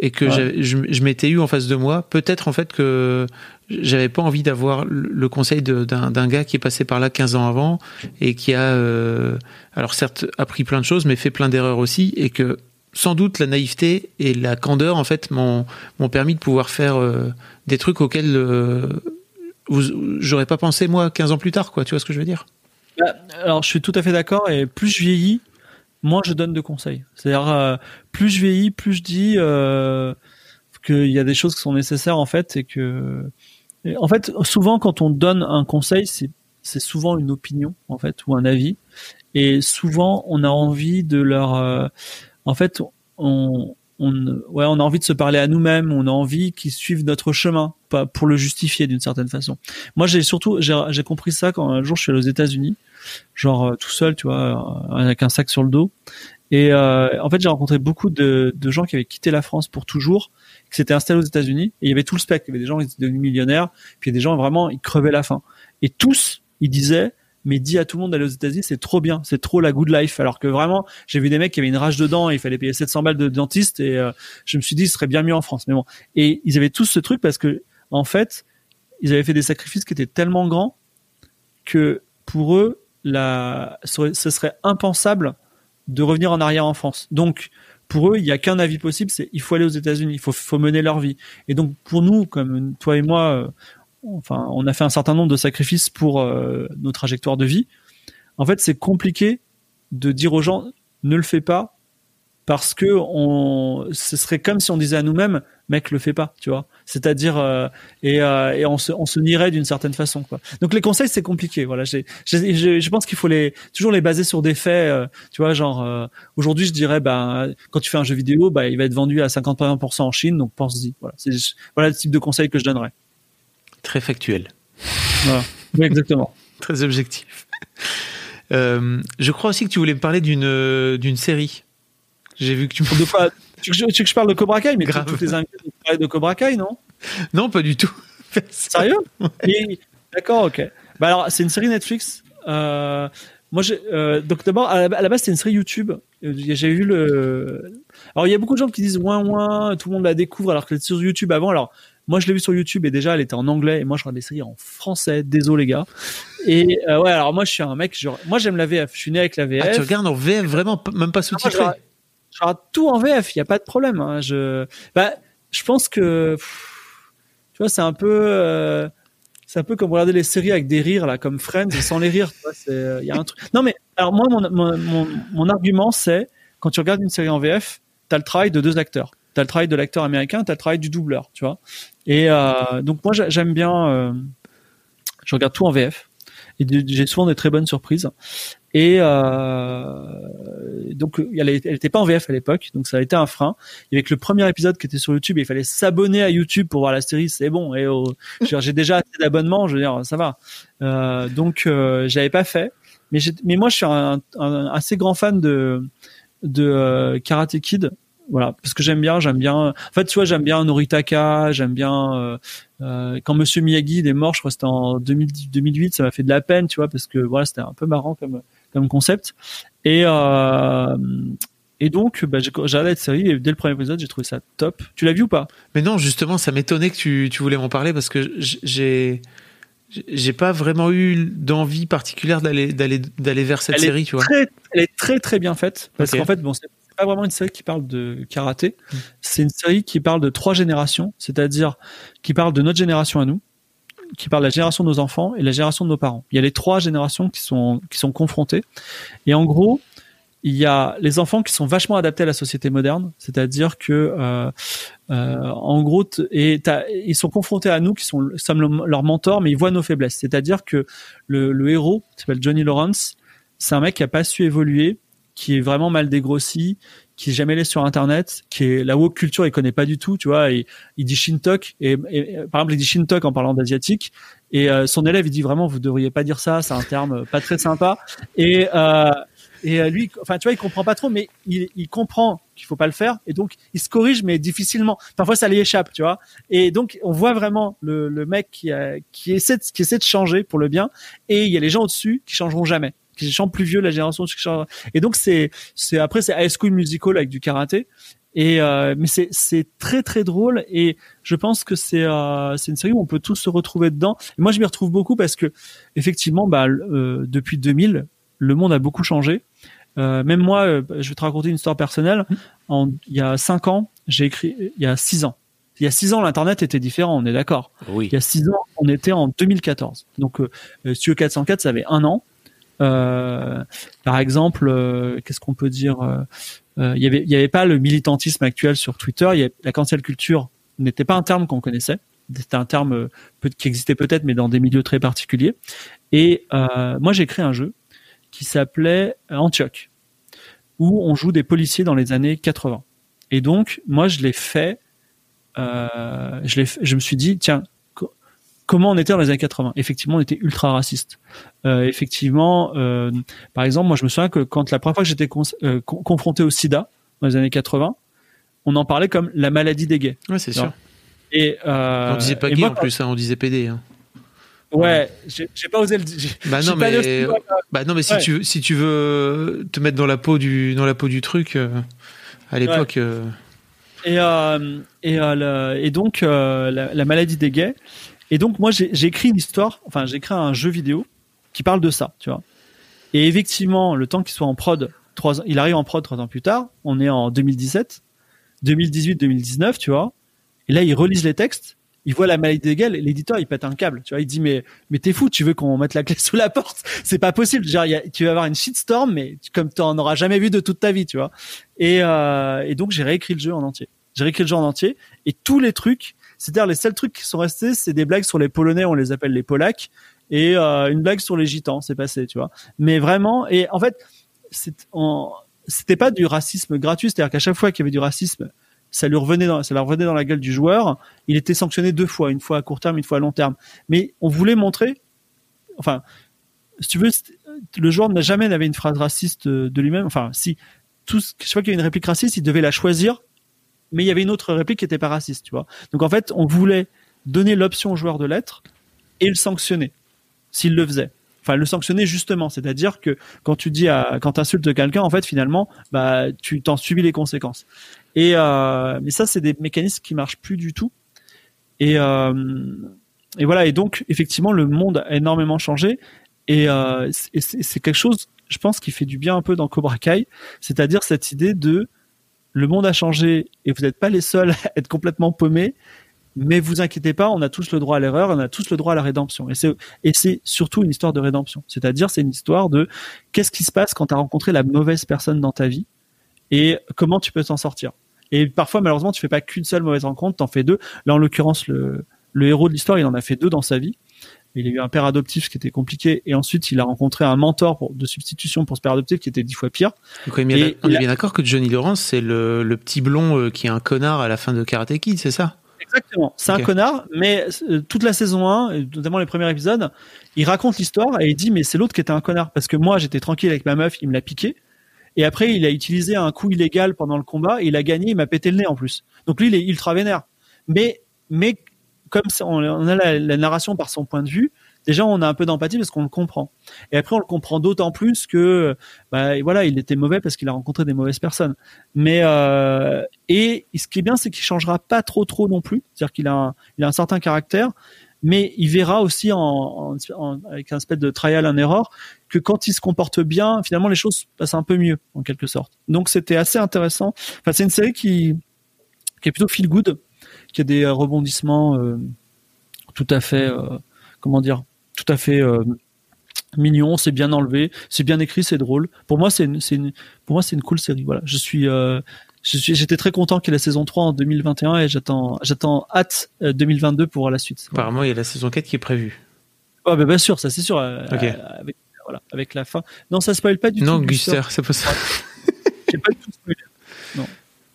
et que Ouais. je, je m'étais eu en face de moi, peut-être en fait que j'avais pas envie d'avoir le conseil d'un gars qui est passé par là 15 ans avant et qui a, euh, alors certes, appris plein de choses, mais fait plein d'erreurs aussi, et que sans doute la naïveté et la candeur en fait m'ont permis de pouvoir faire euh, des trucs auxquels euh, j'aurais pas pensé moi 15 ans plus tard, quoi. Tu vois ce que je veux dire? Alors, je suis tout à fait d'accord. Et plus je vieillis, moins je donne de conseils. C'est-à-dire, euh, plus je vieillis, plus je dis euh, qu'il y a des choses qui sont nécessaires en fait, et que, en fait, souvent quand on donne un conseil, c'est souvent une opinion en fait ou un avis, et souvent on a envie de leur, euh, en fait, on on, ouais, on a envie de se parler à nous-mêmes, on a envie qu'ils suivent notre chemin, pour le justifier d'une certaine façon. Moi, j'ai surtout, j'ai compris ça quand un jour je suis allé aux États-Unis, genre euh, tout seul, tu vois, euh, avec un sac sur le dos. Et euh, en fait, j'ai rencontré beaucoup de, gens qui avaient quitté la France pour toujours, qui s'étaient installés aux États-Unis. Et il y avait tout le spectre. Il y avait des gens qui étaient devenus millionnaires, puis il y a des gens vraiment, ils crevaient la faim. Et tous, ils disaient, mais dis à tout le monde d'aller aux États-Unis, c'est trop bien, c'est trop la good life. Alors que vraiment, j'ai vu des mecs qui avaient une rage dedans, il fallait payer 700 balles de dentiste, et je me suis dit, ce serait bien mieux en France. Mais bon, et ils avaient tous ce truc parce que, en fait, ils avaient fait des sacrifices qui étaient tellement grands que pour eux, ce serait impensable de revenir en arrière en France. Donc, pour eux, il n'y a qu'un avis possible, c'est il faut aller aux États-Unis, il faut, faut mener leur vie. Et donc, pour nous, comme toi et moi, euh, enfin, on a fait un certain nombre de sacrifices pour euh, nos trajectoires de vie. En fait, c'est compliqué de dire aux gens ne le fais pas parce que on, ce serait comme si on disait à nous-mêmes, mec, le fais pas, tu vois. C'est-à-dire euh, et, euh, et on se, on se nierait d'une certaine façon, quoi. Donc les conseils, c'est compliqué. Voilà, j'ai, je, pense qu'il faut les toujours les baser sur des faits. euh, tu vois, genre aujourd'hui, je dirais, ben quand tu fais un jeu vidéo, bah il va être vendu à 50% en Chine, donc pense-y. Voilà, c'est voilà le type de conseil que je donnerais. Très factuel, Voilà. Oui, exactement. très objectif. Je crois aussi que tu voulais me parler d'une d'une série. J'ai vu que tu De quoi tu, veux que je- tu veux que je parle de Cobra Kai, mais Grave. toutes les invités de Cobra Kai, non? Non pas du tout. Sérieux? Et- D'accord, ok. Bah alors, c'est une série Netflix. Euh, moi, j'ai, euh, donc d'abord, à la, base, c'est une série YouTube. Euh, J'ai vu le. Alors, il y a beaucoup de gens qui disent ouin ouin, tout le monde la découvre alors que c'est sur YouTube avant. Alors, moi, je l'ai vu sur YouTube et déjà, elle était en anglais et moi, je regarde les séries en français. Désolé, les gars. Et euh, ouais, alors moi, je suis un mec. genre- moi, j'aime la VF. Je suis né avec la VF. Ah, tu regardes en VF vraiment même pas sous-titré. Regarde tout en VF, il y a pas de problème. hein. Je, bah, je pense que, tu vois, c'est un peu, euh, c'est un peu comme regarder les séries avec des rires là, comme Friends, et sans les rires. Il y a un truc. Non mais alors moi, mon, mon, mon, argument c'est quand tu regardes une série en VF, t'as le travail de deux acteurs. T'as le travail de l'acteur américain, t'as le travail du doubleur, tu vois. Et euh, donc moi j'aime bien, euh, je regarde tout en VF j'ai souvent des très bonnes surprises. Et euh, donc elle, elle était pas en VF à l'époque, donc ça a été un frein. Il y avait que le premier épisode qui était sur YouTube, et il fallait s'abonner à YouTube pour voir la série. C'est bon. Et j'ai déjà assez d'abonnements, je veux dire, ça va. Euh, donc euh, j'avais pas fait. Mais, mais moi je suis un, un, assez grand fan de de euh, Karate Kid voilà parce que j'aime bien j'aime bien en fait tu vois j'aime bien Noritaka j'aime bien euh, euh, quand Monsieur Miyagi est mort je crois que c'était en 2008 ça m'a fait de la peine tu vois parce que voilà c'était un peu marrant comme comme concept et euh, et donc bah, j'ai regardé cette série et dès le premier épisode j'ai trouvé ça top tu l'as vu ou pas? Mais non justement ça m'étonnait que tu, tu voulais m'en parler parce que j'ai j'ai pas vraiment eu d'envie particulière d'aller d'aller d'aller vers cette série, tu vois. elle est très très bien faite parce qu'en fait bon c'est pas vraiment une série qui parle de karaté. Mm. C'est une série qui parle de trois générations, c'est-à-dire qui parle de notre génération à nous, qui parle de la génération de nos enfants et la génération de nos parents. Il y a les trois générations qui sont qui sont confrontées. Et en gros, il y a les enfants qui sont vachement adaptés à la société moderne, c'est-à-dire que euh, euh, en gros, et ils sont confrontés à nous qui sont sommes leurs mentors, mais ils voient nos faiblesses. C'est-à-dire que le, le héros, qui s'appelle Johnny Lawrence, c'est un mec qui a pas su évoluer qui est vraiment mal dégrossi, qui est jamais allé sur internet, qui est la woke culture, il connaît pas du tout, tu vois, il dit Shintok et, par exemple il dit Shintok en parlant d'asiatique et euh, son élève il dit vraiment vous devriez pas dire ça, c'est un terme pas très sympa et euh, et euh, lui enfin tu vois il comprend pas trop mais il, comprend qu'il faut pas le faire et donc il se corrige mais difficilement. Parfois ça lui échappe tu vois et donc on voit vraiment le, mec qui essaie de, qui essaie de changer pour le bien et il y a les gens au-dessus qui changeront jamais qui chante plus vieux, la génération Et donc c'est c'est après c'est High School Musical avec du karaté. Et euh, mais c'est c'est très très drôle et je pense que c'est euh, c'est une série où on peut tous se retrouver dedans. Et moi je m'y retrouve beaucoup parce que effectivement bah euh, depuis 2000 le monde a beaucoup changé. Euh, même moi, euh, je vais te raconter une histoire personnelle. En, il y a cinq ans, j'ai écrit. Il y a six ans. Il y a six ans, l'internet était différent. On est d'accord. Oui. Il y a six ans, on était en 2014. Donc, euh, Studio 404, ça avait un an. Euh, par exemple, euh, qu'est-ce qu'on peut dire euh, Il y avait, pas le militantisme actuel sur Twitter. La cancel culture n'était pas un terme qu'on connaissait. C'était un terme qui existait peut-être, mais dans des milieux très particuliers. Et moi, j'ai créé un jeu qui s'appelait Antioch, où on joue des policiers dans les années 80. Et donc, moi, je l'ai fait. Je me suis dit, tiens, comment on était dans les années 80. Effectivement, on était ultra raciste. Euh, effectivement, euh, par exemple, moi je me souviens que quand la première fois que j'étais euh, confronté au SIDA dans les années 80, on en parlait comme la maladie des gays. Ouais, c'est sûr. Et on disait pas gay en plus, hein, on disait PD. Hein. Ouais, j'ai pas osé le dire. Bah non, mais, bah non, mais si tu veux, si tu veux te mettre dans la peau du, dans la peau du truc, à l'époque. Et, et, et, donc la, la, maladie des gays. Et donc moi j'ai écrit une histoire, enfin j'ai écrit un jeu vidéo qui parle de ça, tu vois. Et effectivement, le temps qu'il soit en prod, trois il arrive en prod trois ans plus tard. On est en 2017, 2018, 2019, tu vois. Et là, ils relisent les textes. Ils voient la maladie des et l'éditeur il pète un câble, tu vois. Il dit mais mais t'es fou, tu veux qu'on mette la clé sous la porte? C'est pas possible. Tu vas avoir une shitstorm, mais comme tu en auras jamais vu de toute ta vie, tu vois. Et, euh, et donc j'ai réécrit le jeu en entier. J'ai réécrit le jeu en entier et tous les trucs c'est-à-dire les seuls trucs qui sont restés, c'est des blagues sur les Polonais, on les appelle les Polacs, et euh, une blague sur les Gitans, c'est passé, tu vois. Mais vraiment, et en fait, c'était pas du racisme gratuit, c'est-à-dire qu'à chaque fois qu'il y avait du racisme, ça lui revenait dans, ça leur revenait dans la gueule du joueur. Il était sanctionné deux fois, une fois à court terme, une fois à long terme. Mais on voulait montrer, enfin, si tu veux, le joueur n'a jamais n'avait une phrase raciste de lui-même. Enfin, si chaque fois qu'il y avait une réplique raciste, il devait la choisir mais il y avait une autre réplique qui était pas raciste, tu vois. Donc en fait, on voulait donner l'option au joueur de l'être et le sanctionner s'il le faisait. Enfin, le sanctionner justement, c'est-à-dire que quand tu dis à, quand insultes quelqu'un, en fait, finalement, bah, tu t'en subis les conséquences. Et euh, mais ça, c'est des mécanismes qui marchent plus du tout. Et euh, et voilà. Et donc, effectivement, le monde a énormément changé. Et, euh, c'est quelque chose, je pense, qui fait du bien un peu dans Cobra Kai, c'est-à-dire cette idée de le monde a changé et vous n'êtes pas les seuls à être complètement paumés mais vous inquiétez pas, on a tous le droit à l'erreur, on a tous le droit à la rédemption. Et c'est surtout une histoire de rédemption. C'est-à-dire, c'est une histoire de qu'est-ce qui se passe quand tu as rencontré la mauvaise personne dans ta vie et comment tu peux t'en sortir. Et parfois, malheureusement, tu fais pas qu'une seule mauvaise rencontre, t'en fais deux. Là, en l'occurrence, le, le héros de l'histoire, il en a fait deux dans sa vie. Il a eu un père adoptif qui était compliqué et ensuite il a rencontré un mentor pour, de substitution pour ce père adoptif qui était dix fois pire. Donc, on est bien, d'accord que Johnny Lawrence, c'est le, le petit blond euh, qui est un connard à la fin de Karate Kid, c'est ça? Exactement. C'est un connard, mais euh, toute la saison 1, et notamment les premiers épisodes, il raconte l'histoire et il dit mais c'est l'autre qui était un connard parce que moi j'étais tranquille avec ma meuf, il me l'a piqué. Et après, il a utilisé un coup illégal pendant le combat et il a gagné, il m'a pété le nez en plus. Donc lui, il est ultra vénère. Mais, mais comme on a la, narration par son point de vue, déjà on a un peu d'empathie parce qu'on le comprend. Et après, on le comprend d'autant plus que, bah, voilà, il était mauvais parce qu'il a rencontré des mauvaises personnes. Mais euh, et ce qui est bien, c'est qu'il changera pas trop trop non plus. C'est-à-dire qu'il a un, certain caractère, mais il verra aussi en, avec un espèce de trial and error que quand il se comporte bien, finalement les choses passent un peu mieux en quelque sorte. Donc c'était assez intéressant. Enfin, c'est une série qui qui est plutôt feel good, qui a des euh, rebondissements euh, tout à fait, euh, comment dire, tout à fait mignon, c'est bien enlevé, c'est bien écrit, c'est drôle. Pour moi, c'est une, pour moi, c'est une cool série. Voilà, je suis, euh, je suis, j'étais très content qu'il y ait la saison 3 en 2021 et j'attends, j'attends hâte euh, 2022 pour la suite. Voilà. Apparemment, il y a la saison 4 qui est prévue. Ah, bah, bien sûr, ça c'est sûr. euh, Ok. euh, avec, voilà, avec la fin. Non, ça spoil pas du Non, tout. Guster, c'est pas ça. J'ai pas du tout spoilé.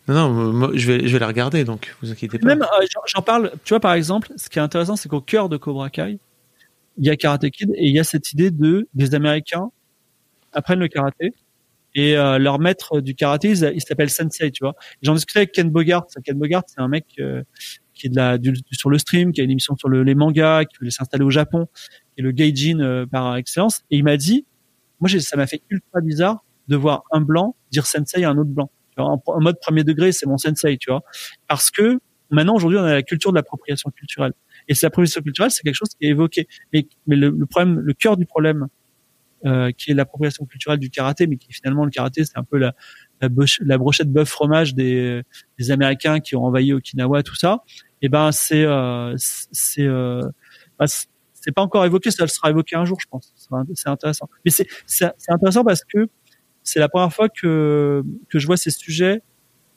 Non, non, moi, je vais, je vais la regarder, donc vous inquiétez pas. Même, euh, j'en- parle, tu vois, par exemple, ce qui est intéressant, c'est qu'au cœur de Cobra Kai, il y a Karate Kid et il y a cette idée de des Américains apprennent le karaté et euh, leur maître du karaté, il, s'appelle Sensei, tu vois. J'en discutais avec Ken Bogart. Ken Bogart, c'est un mec euh, qui est de la, sur le stream, qui a une émission sur le, les mangas, qui voulait s'installer au Japon, et le gaijin euh, par excellence. Et il m'a dit, moi, ça m'a fait ultra bizarre de voir un blanc dire Sensei à un autre blanc. Tu en, mode premier degré, c'est mon Sensei, tu vois. Parce que maintenant, aujourd'hui, on a la culture de l'appropriation culturelle. Et cette appropriation culturelle, c'est quelque chose qui est évoqué. Mais, mais le, le problème, le cœur du problème, euh, qui est l'appropriation culturelle du karaté, mais qui finalement le karaté, c'est un peu la, la, boche- la brochette bœuf fromage des, des Américains qui ont envahi Okinawa, tout ça. Et ben, c'est, euh, c'est, euh, bah, c'est c'est pas encore évoqué, ça sera évoqué un jour, je pense. C'est intéressant. Mais c'est, c'est c'est intéressant parce que c'est la première fois que, que je vois ces sujets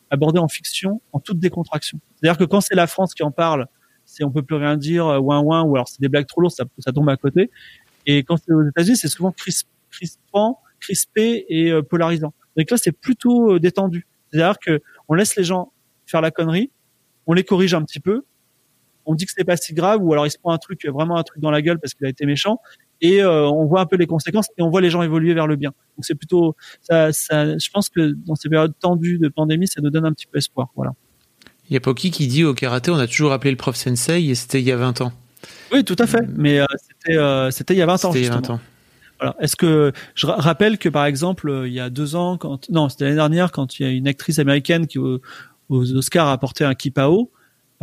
abordés en fiction en toute décontraction. C'est-à-dire que quand c'est la France qui en parle, c'est on peut plus rien dire, euh, ouin ouin, ou alors c'est des blagues trop lourdes, ça, tombe à côté. Et quand c'est aux États-Unis, c'est souvent cris- crispant, crispé et euh, polarisant. Donc là, c'est plutôt euh, détendu. C'est-à-dire que on laisse les gens faire la connerie, on les corrige un petit peu, on dit que c'est pas si grave, ou alors il se prend un truc, vraiment un truc dans la gueule parce qu'il a été méchant, et euh, on voit un peu les conséquences et on voit les gens évoluer vers le bien. Donc c'est plutôt, ça, ça, je pense que dans ces périodes tendues de pandémie, ça nous donne un petit peu espoir. Voilà. Il y a Poki qui dit au karaté, on a toujours appelé le prof sensei et c'était il y a 20 ans. Oui, tout à fait. Mais euh, c'était, euh, c'était il y a 20 ans. C'était il y a justement. 20 ans. Voilà. Est-ce que je ra- rappelle que par exemple il y a deux ans, quand non, c'était l'année dernière, quand il y a une actrice américaine qui au- aux Oscars a porté un kipao,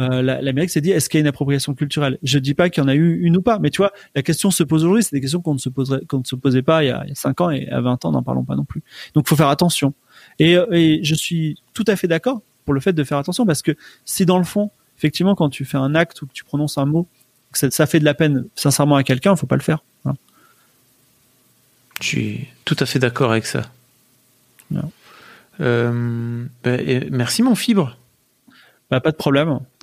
euh, la- l'Amérique s'est dit est-ce qu'il y a une appropriation culturelle? Je dis pas qu'il y en a eu une ou pas, mais tu vois, la question se pose aujourd'hui. C'est des questions qu'on ne se poserait, qu'on ne se posait pas il y a, il cinq ans et à 20 ans, n'en parlons pas non plus. Donc, faut faire attention. Et, euh, et je suis tout à fait d'accord pour le fait de faire attention parce que si dans le fond, effectivement, quand tu fais un acte ou que tu prononces un mot, que ça, ça fait de la peine sincèrement à quelqu'un, faut pas le faire. Voilà. Je suis tout à fait d'accord avec ça. Euh, bah, et merci mon fibre. Bah, pas de problème.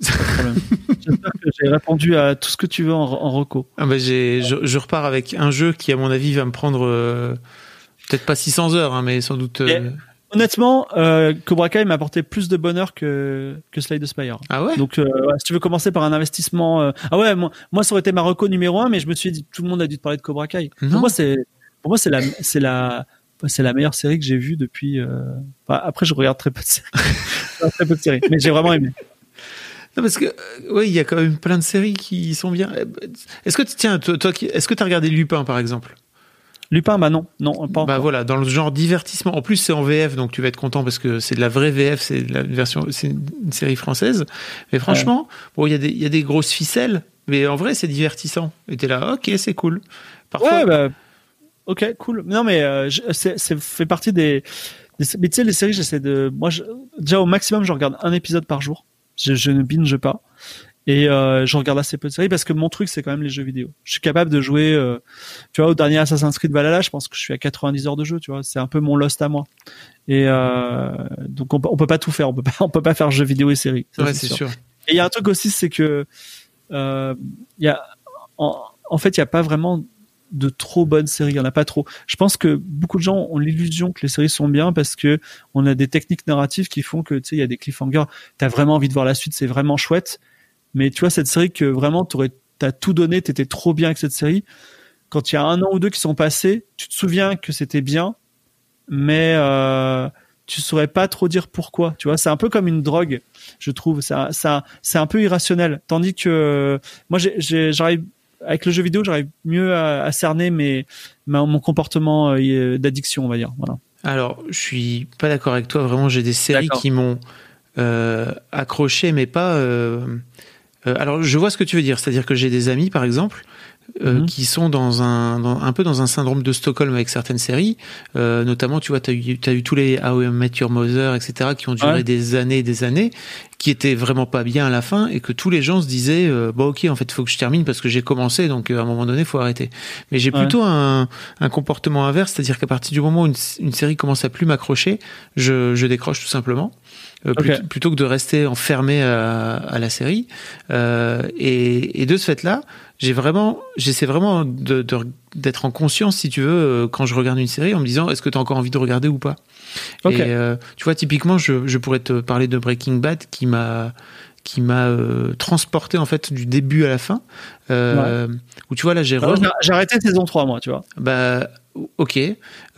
J'espère que j'ai répondu à tout ce que tu veux en, en reco. Ah bah, j'ai, je, je repars avec un jeu qui, à mon avis, va me prendre euh, peut-être pas 600 heures, hein, mais sans doute. euh, Honnêtement, euh, Cobra Kai m'a apporté plus de bonheur que, que Slide the Spire. Ah ouais? Donc, euh, ouais, si tu veux commencer par un investissement, euh, ah ouais, moi, moi, ça aurait été ma reco numéro un, mais je me suis dit, tout le monde a dû te parler de Cobra Kai. Non. Pour moi, c'est, pour moi, c'est la, c'est la, c'est la meilleure série que j'ai vue depuis. Euh... enfin, après, je regarde très peu de séries, très peu de séries, mais j'ai vraiment aimé. Non, parce que euh, ouais, il y a quand même plein de séries qui sont bien. Est-ce que tiens, toi, est-ce que tu as regardé Lupin par exemple? Lupin, bah non, non, pas Bah voilà, dans le genre divertissement. En plus, c'est en VF, donc tu vas être content parce que c'est de la vraie VF, c'est la version, c'est une série française. Mais franchement, bon, il y a des, il y a des grosses ficelles, mais en vrai, c'est divertissant. Et t'es là, ok, c'est cool. Parfois, Ouais, bah, ok, cool. Non, mais euh, c'est, fait partie des. des mais tu sais, les séries, j'essaie de. Moi, je, déjà au maximum, je regarde un épisode par jour. Je, je ne binge pas. Et euh, je regarde assez peu de séries parce que mon truc c'est quand même les jeux vidéo. Je suis capable de jouer, euh, tu vois, au dernier Assassin's Creed Valhalla, je pense que je suis à 90 heures de jeu, tu vois. C'est un peu mon lost à moi. Et euh, donc on, on peut pas tout faire, on peut pas, on peut pas faire jeux vidéo et séries. Ça, Ouais, c'est sûr. Et il y a un truc aussi, c'est que euh, il y a, en, en fait, il y a pas vraiment de trop bonnes séries. Il y en a pas trop. Je pense que beaucoup de gens ont l'illusion que les séries sont bien parce que on a des techniques narratives qui font que tu sais, il y a des cliffhangers. T'as vraiment envie de voir la suite, c'est vraiment chouette. Mais tu vois cette série que vraiment t'aurais, t'as tout donné, t'étais trop bien avec cette série. Quand il y a un an ou deux qui sont passés, tu te souviens que c'était bien, mais euh, tu saurais pas trop dire pourquoi. Tu vois, c'est un peu comme une drogue, je trouve. Ça, ça, c'est un peu irrationnel. Tandis que moi, j'arrive avec le jeu vidéo, j'arrive mieux à, à cerner mes, ma- mon comportement euh, d'addiction, on va dire. Voilà. Alors, je suis pas d'accord avec toi. Vraiment, j'ai des séries qui m'ont euh, accroché, mais pas. euh, euh, alors, je vois ce que tu veux dire. C'est-à-dire que j'ai des amis, par exemple, euh, Mhm. qui sont dans un, dans- un peu dans un syndrome de Stockholm avec certaines séries. Euh, notamment, tu vois, tu as eu, t'as eu tous les How I Met Your Mother, etc., qui ont duré Ouais. des années et des années, qui étaient vraiment pas bien à la fin, et que tous les gens se disaient, euh, bon, ok, en fait, faut que je termine parce que j'ai commencé, donc euh, à un moment donné, faut arrêter. Mais j'ai Ouais. plutôt un, un comportement inverse, c'est-à-dire qu'à partir du moment où une, une série commence à plus m'accrocher, je, je décroche tout simplement. Euh, plutôt, plutôt que de rester enfermé à, à la série. Euh, et, et de ce fait-là, j'ai vraiment, j'essaie vraiment de, de- d'être en conscience, si tu veux, euh, quand je regarde une série, en me disant, est-ce que tu as encore envie de regarder ou pas? Ok. Et euh, tu vois, typiquement, je, je pourrais te parler de Breaking Bad, qui m'a qui m'a euh, transporté en fait du début à la fin. Euh, Où tu vois là, j'ai Alors, re- arrêté saison 3, moi, tu vois. bah, ok.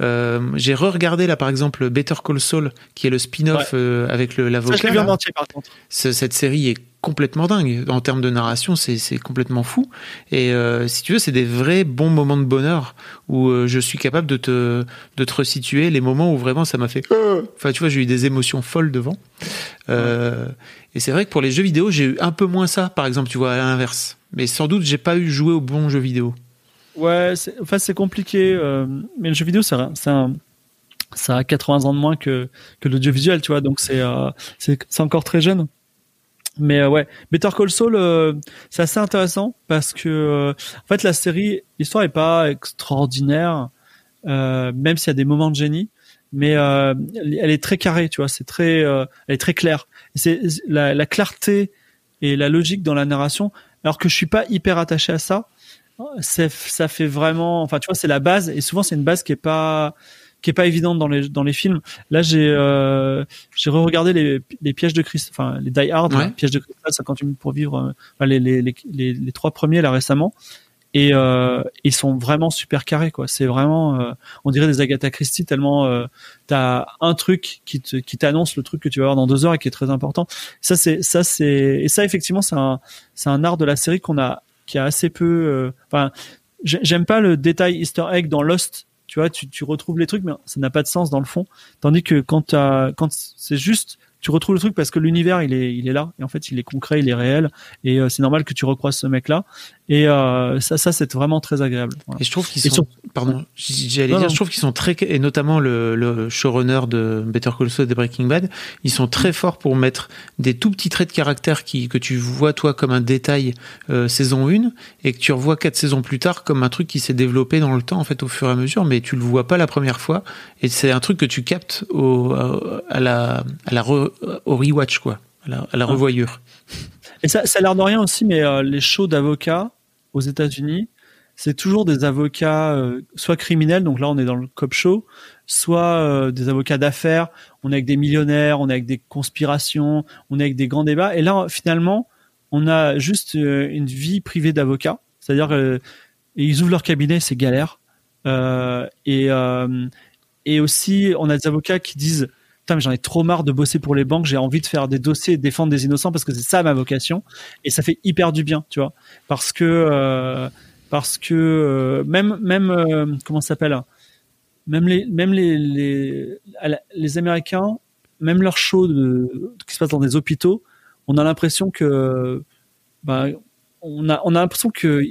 Euh, j'ai re-regardé là par exemple Better Call Saul, qui est le spin-off euh, avec le Ça, je l'avocat. l'ai vu en là. entier, par contre. Ce- cette série est complètement dingue en termes de narration, c'est c'est complètement fou. Et euh, si tu veux, c'est des vrais bons moments de bonheur où euh, je suis capable de te de te resituer les moments où vraiment ça m'a fait. Enfin, tu vois, j'ai eu des émotions folles devant. Euh, Et c'est vrai que pour les jeux vidéo, j'ai eu un peu moins ça, par exemple, tu vois, à l'inverse. Mais sans doute, j'ai pas eu joué aux bons jeux vidéo. Ouais, c'est- enfin c'est compliqué, euh, mais le jeu vidéo, c'est un- ça a 80 ans de moins que que l'audiovisuel, tu vois, donc c'est euh, c'est encore très jeune. Mais euh, ouais, Better Call Saul, euh, c'est assez intéressant parce que euh, en fait la série, l'histoire est pas extraordinaire, euh, même s'il y a des moments de génie, mais euh, elle est très carrée, tu vois, c'est très, euh, elle est très claire. C'est la, la clarté et la logique dans la narration, alors que je suis pas hyper attaché à ça ça fait vraiment enfin tu vois c'est la base et souvent c'est une base qui est pas qui est pas évidente dans les dans les films. Là j'ai euh, j'ai re-regardé les, les pièges de cristal enfin les Die Hard Ouais. là, pièges de cristal 58 minutes pour vivre euh, enfin, les, les, les, les, les trois premiers là récemment. Et euh, ils sont vraiment super carrés quoi. C'est vraiment euh, on dirait des Agatha Christie tellement euh, t'as un truc qui te qui t'annonce le truc que tu vas voir dans deux heures et qui est très important. Ça c'est ça c'est et ça effectivement c'est un c'est un art de la série qu'on a qui a assez peu euh, enfin j'ai- j'aime pas le détail Easter egg dans Lost tu vois tu, retrouves les trucs mais ça n'a pas de sens dans le fond. Tandis que quand quand c'est juste tu retrouves le truc parce que l'univers il est il est là et en fait il est concret il est réel et euh, c'est normal que tu recroises ce mec là et euh, ça ça c'est vraiment très agréable Voilà. Et je trouve qu'ils sont, sur- pardon, j'allais dire, non. je trouve qu'ils sont très, et notamment le, le showrunner de Better Call Saul et de Breaking Bad, ils sont très Mm. forts pour mettre des tout petits traits de caractère qui, que tu vois toi comme un détail euh, saison 1 et que tu revois quatre saisons plus tard comme un truc qui s'est développé dans le temps en fait au fur et à mesure, mais tu le vois pas la première fois et c'est un truc que tu captes au, à la, à la re- au rewatch quoi, à la, à la Ah. revoyure. Et ça, ça a l'air de rien aussi, mais euh, les shows d'avocats aux États-Unis, c'est toujours des avocats euh, soit criminels, donc là on est dans le cop show, soit euh, des avocats d'affaires. On est avec des millionnaires, on est avec des conspirations, on est avec des grands débats. Et là, finalement, on a juste une vie privée d'avocats, c'est-à-dire ils ouvrent leur cabinet, c'est galère. Et et aussi, on a des avocats qui disent Putain, mais j'en ai trop marre de bosser pour les banques, j'ai envie de faire des dossiers et de défendre des innocents parce que c'est ça ma vocation. Et ça fait hyper du bien, tu vois. Parce que, euh, parce que euh, même, même, euh, comment ça s'appelle Même les, même les, les, les Américains, même leur show de, qui se passe dans des hôpitaux, on a l'impression que, bah, on a, on a l'impression que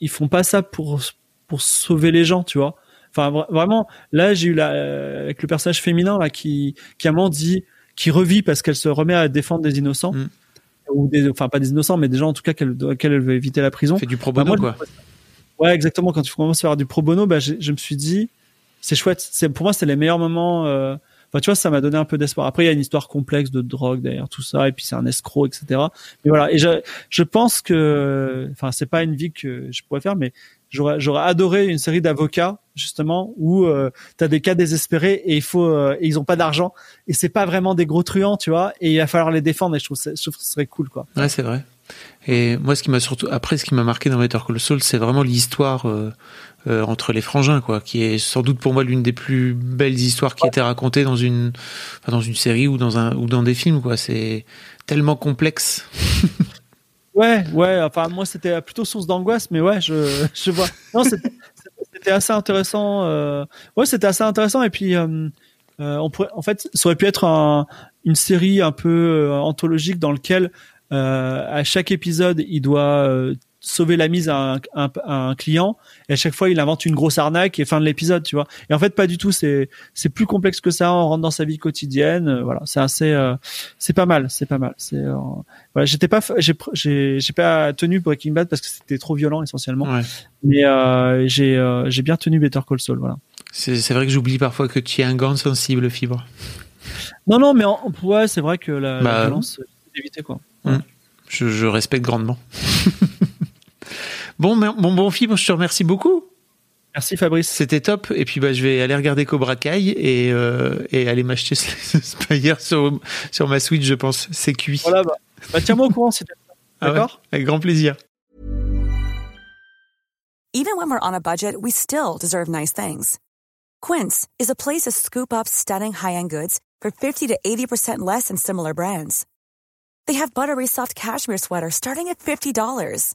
ils font pas ça pour, pour sauver les gens, tu vois. Enfin, vra- vraiment, là, j'ai eu la, euh, avec le personnage féminin là qui, qui moment dit, qui revit parce qu'elle se remet à défendre des innocents. Mm. ou des, enfin pas des innocents, mais des gens en tout cas qu'elle, qu'elle elle veut éviter la prison. Fait du pro Bah, bono, moi, quoi. Ouais, exactement. Quand tu commences à faire du pro bono, bah, je me suis dit, c'est chouette. C'est pour moi, c'est les meilleurs moments. euh, Enfin, tu vois, ça m'a donné un peu d'espoir. Après, il y a une histoire complexe de drogue derrière tout ça, et puis c'est un escroc, etc. Mais voilà. Et je, je pense que, enfin, c'est pas une vie que je pourrais faire, mais j'aurais, j'aurais adoré une série d'avocats justement où euh, t'as des cas désespérés et il faut, euh, et ils ont pas d'argent et c'est pas vraiment des gros truands, tu vois. Et il va falloir les défendre. Et je trouve, ça- je trouve que ce serait cool, quoi. Ouais, c'est vrai. Et moi, ce qui m'a surtout, après, ce qui m'a marqué dans Better Call Saul, c'est vraiment l'histoire euh, euh, entre les frangins, quoi, qui est sans doute pour moi l'une des plus belles histoires qui a été racontée dans une, enfin, dans une série ou dans un ou dans des films, quoi. C'est tellement complexe. Ouais, ouais. Enfin, moi, c'était plutôt source d'angoisse, mais ouais, je, je vois. Non, c'était assez intéressant. Euh... Ouais, c'était assez intéressant. Et puis, euh, euh, on pourrait, en fait, ça aurait pu être un- une série un peu anthologique dans lequel, à chaque épisode, il doit sauver la mise à un, un- à un client. Et à chaque fois, il invente une grosse arnaque et fin de l'épisode, tu vois. Et en fait, pas du tout. C'est c'est plus complexe que ça. On rentre dans sa vie quotidienne. Euh, Voilà, c'est assez, euh, c'est pas mal. C'est pas mal. C'est euh, voilà, j'étais pas, j'ai, j'ai, pas tenu Breaking Bad parce que c'était trop violent essentiellement. Ouais. Mais j'ai, j'ai bien tenu Better Call Saul, voilà. C'est vrai que j'oublie parfois que tu es un grand sensible, Fibre. Non, non, mais en, ouais, c'est vrai que la, la Bah, violence, c'est d'éviter quoi. Je, je respecte grandement. bon, mais- bon, bon, Fibre, je te remercie beaucoup. Merci Fabrice. C'était top. Et puis, bah, je vais aller regarder Cobra Kai et, euh, et aller m'acheter ce Spire sur, sur ma Switch, je pense. C'est cuit. Voilà, bah, bah, tiens-moi au courant t'as Ah ouais, D'accord Avec grand plaisir. Even when we're on a budget, we still deserve nice things. Quince is a place to scoop up stunning high-end goods for 50 to 80% less than similar brands. They have buttery soft cashmere sweaters starting at $50,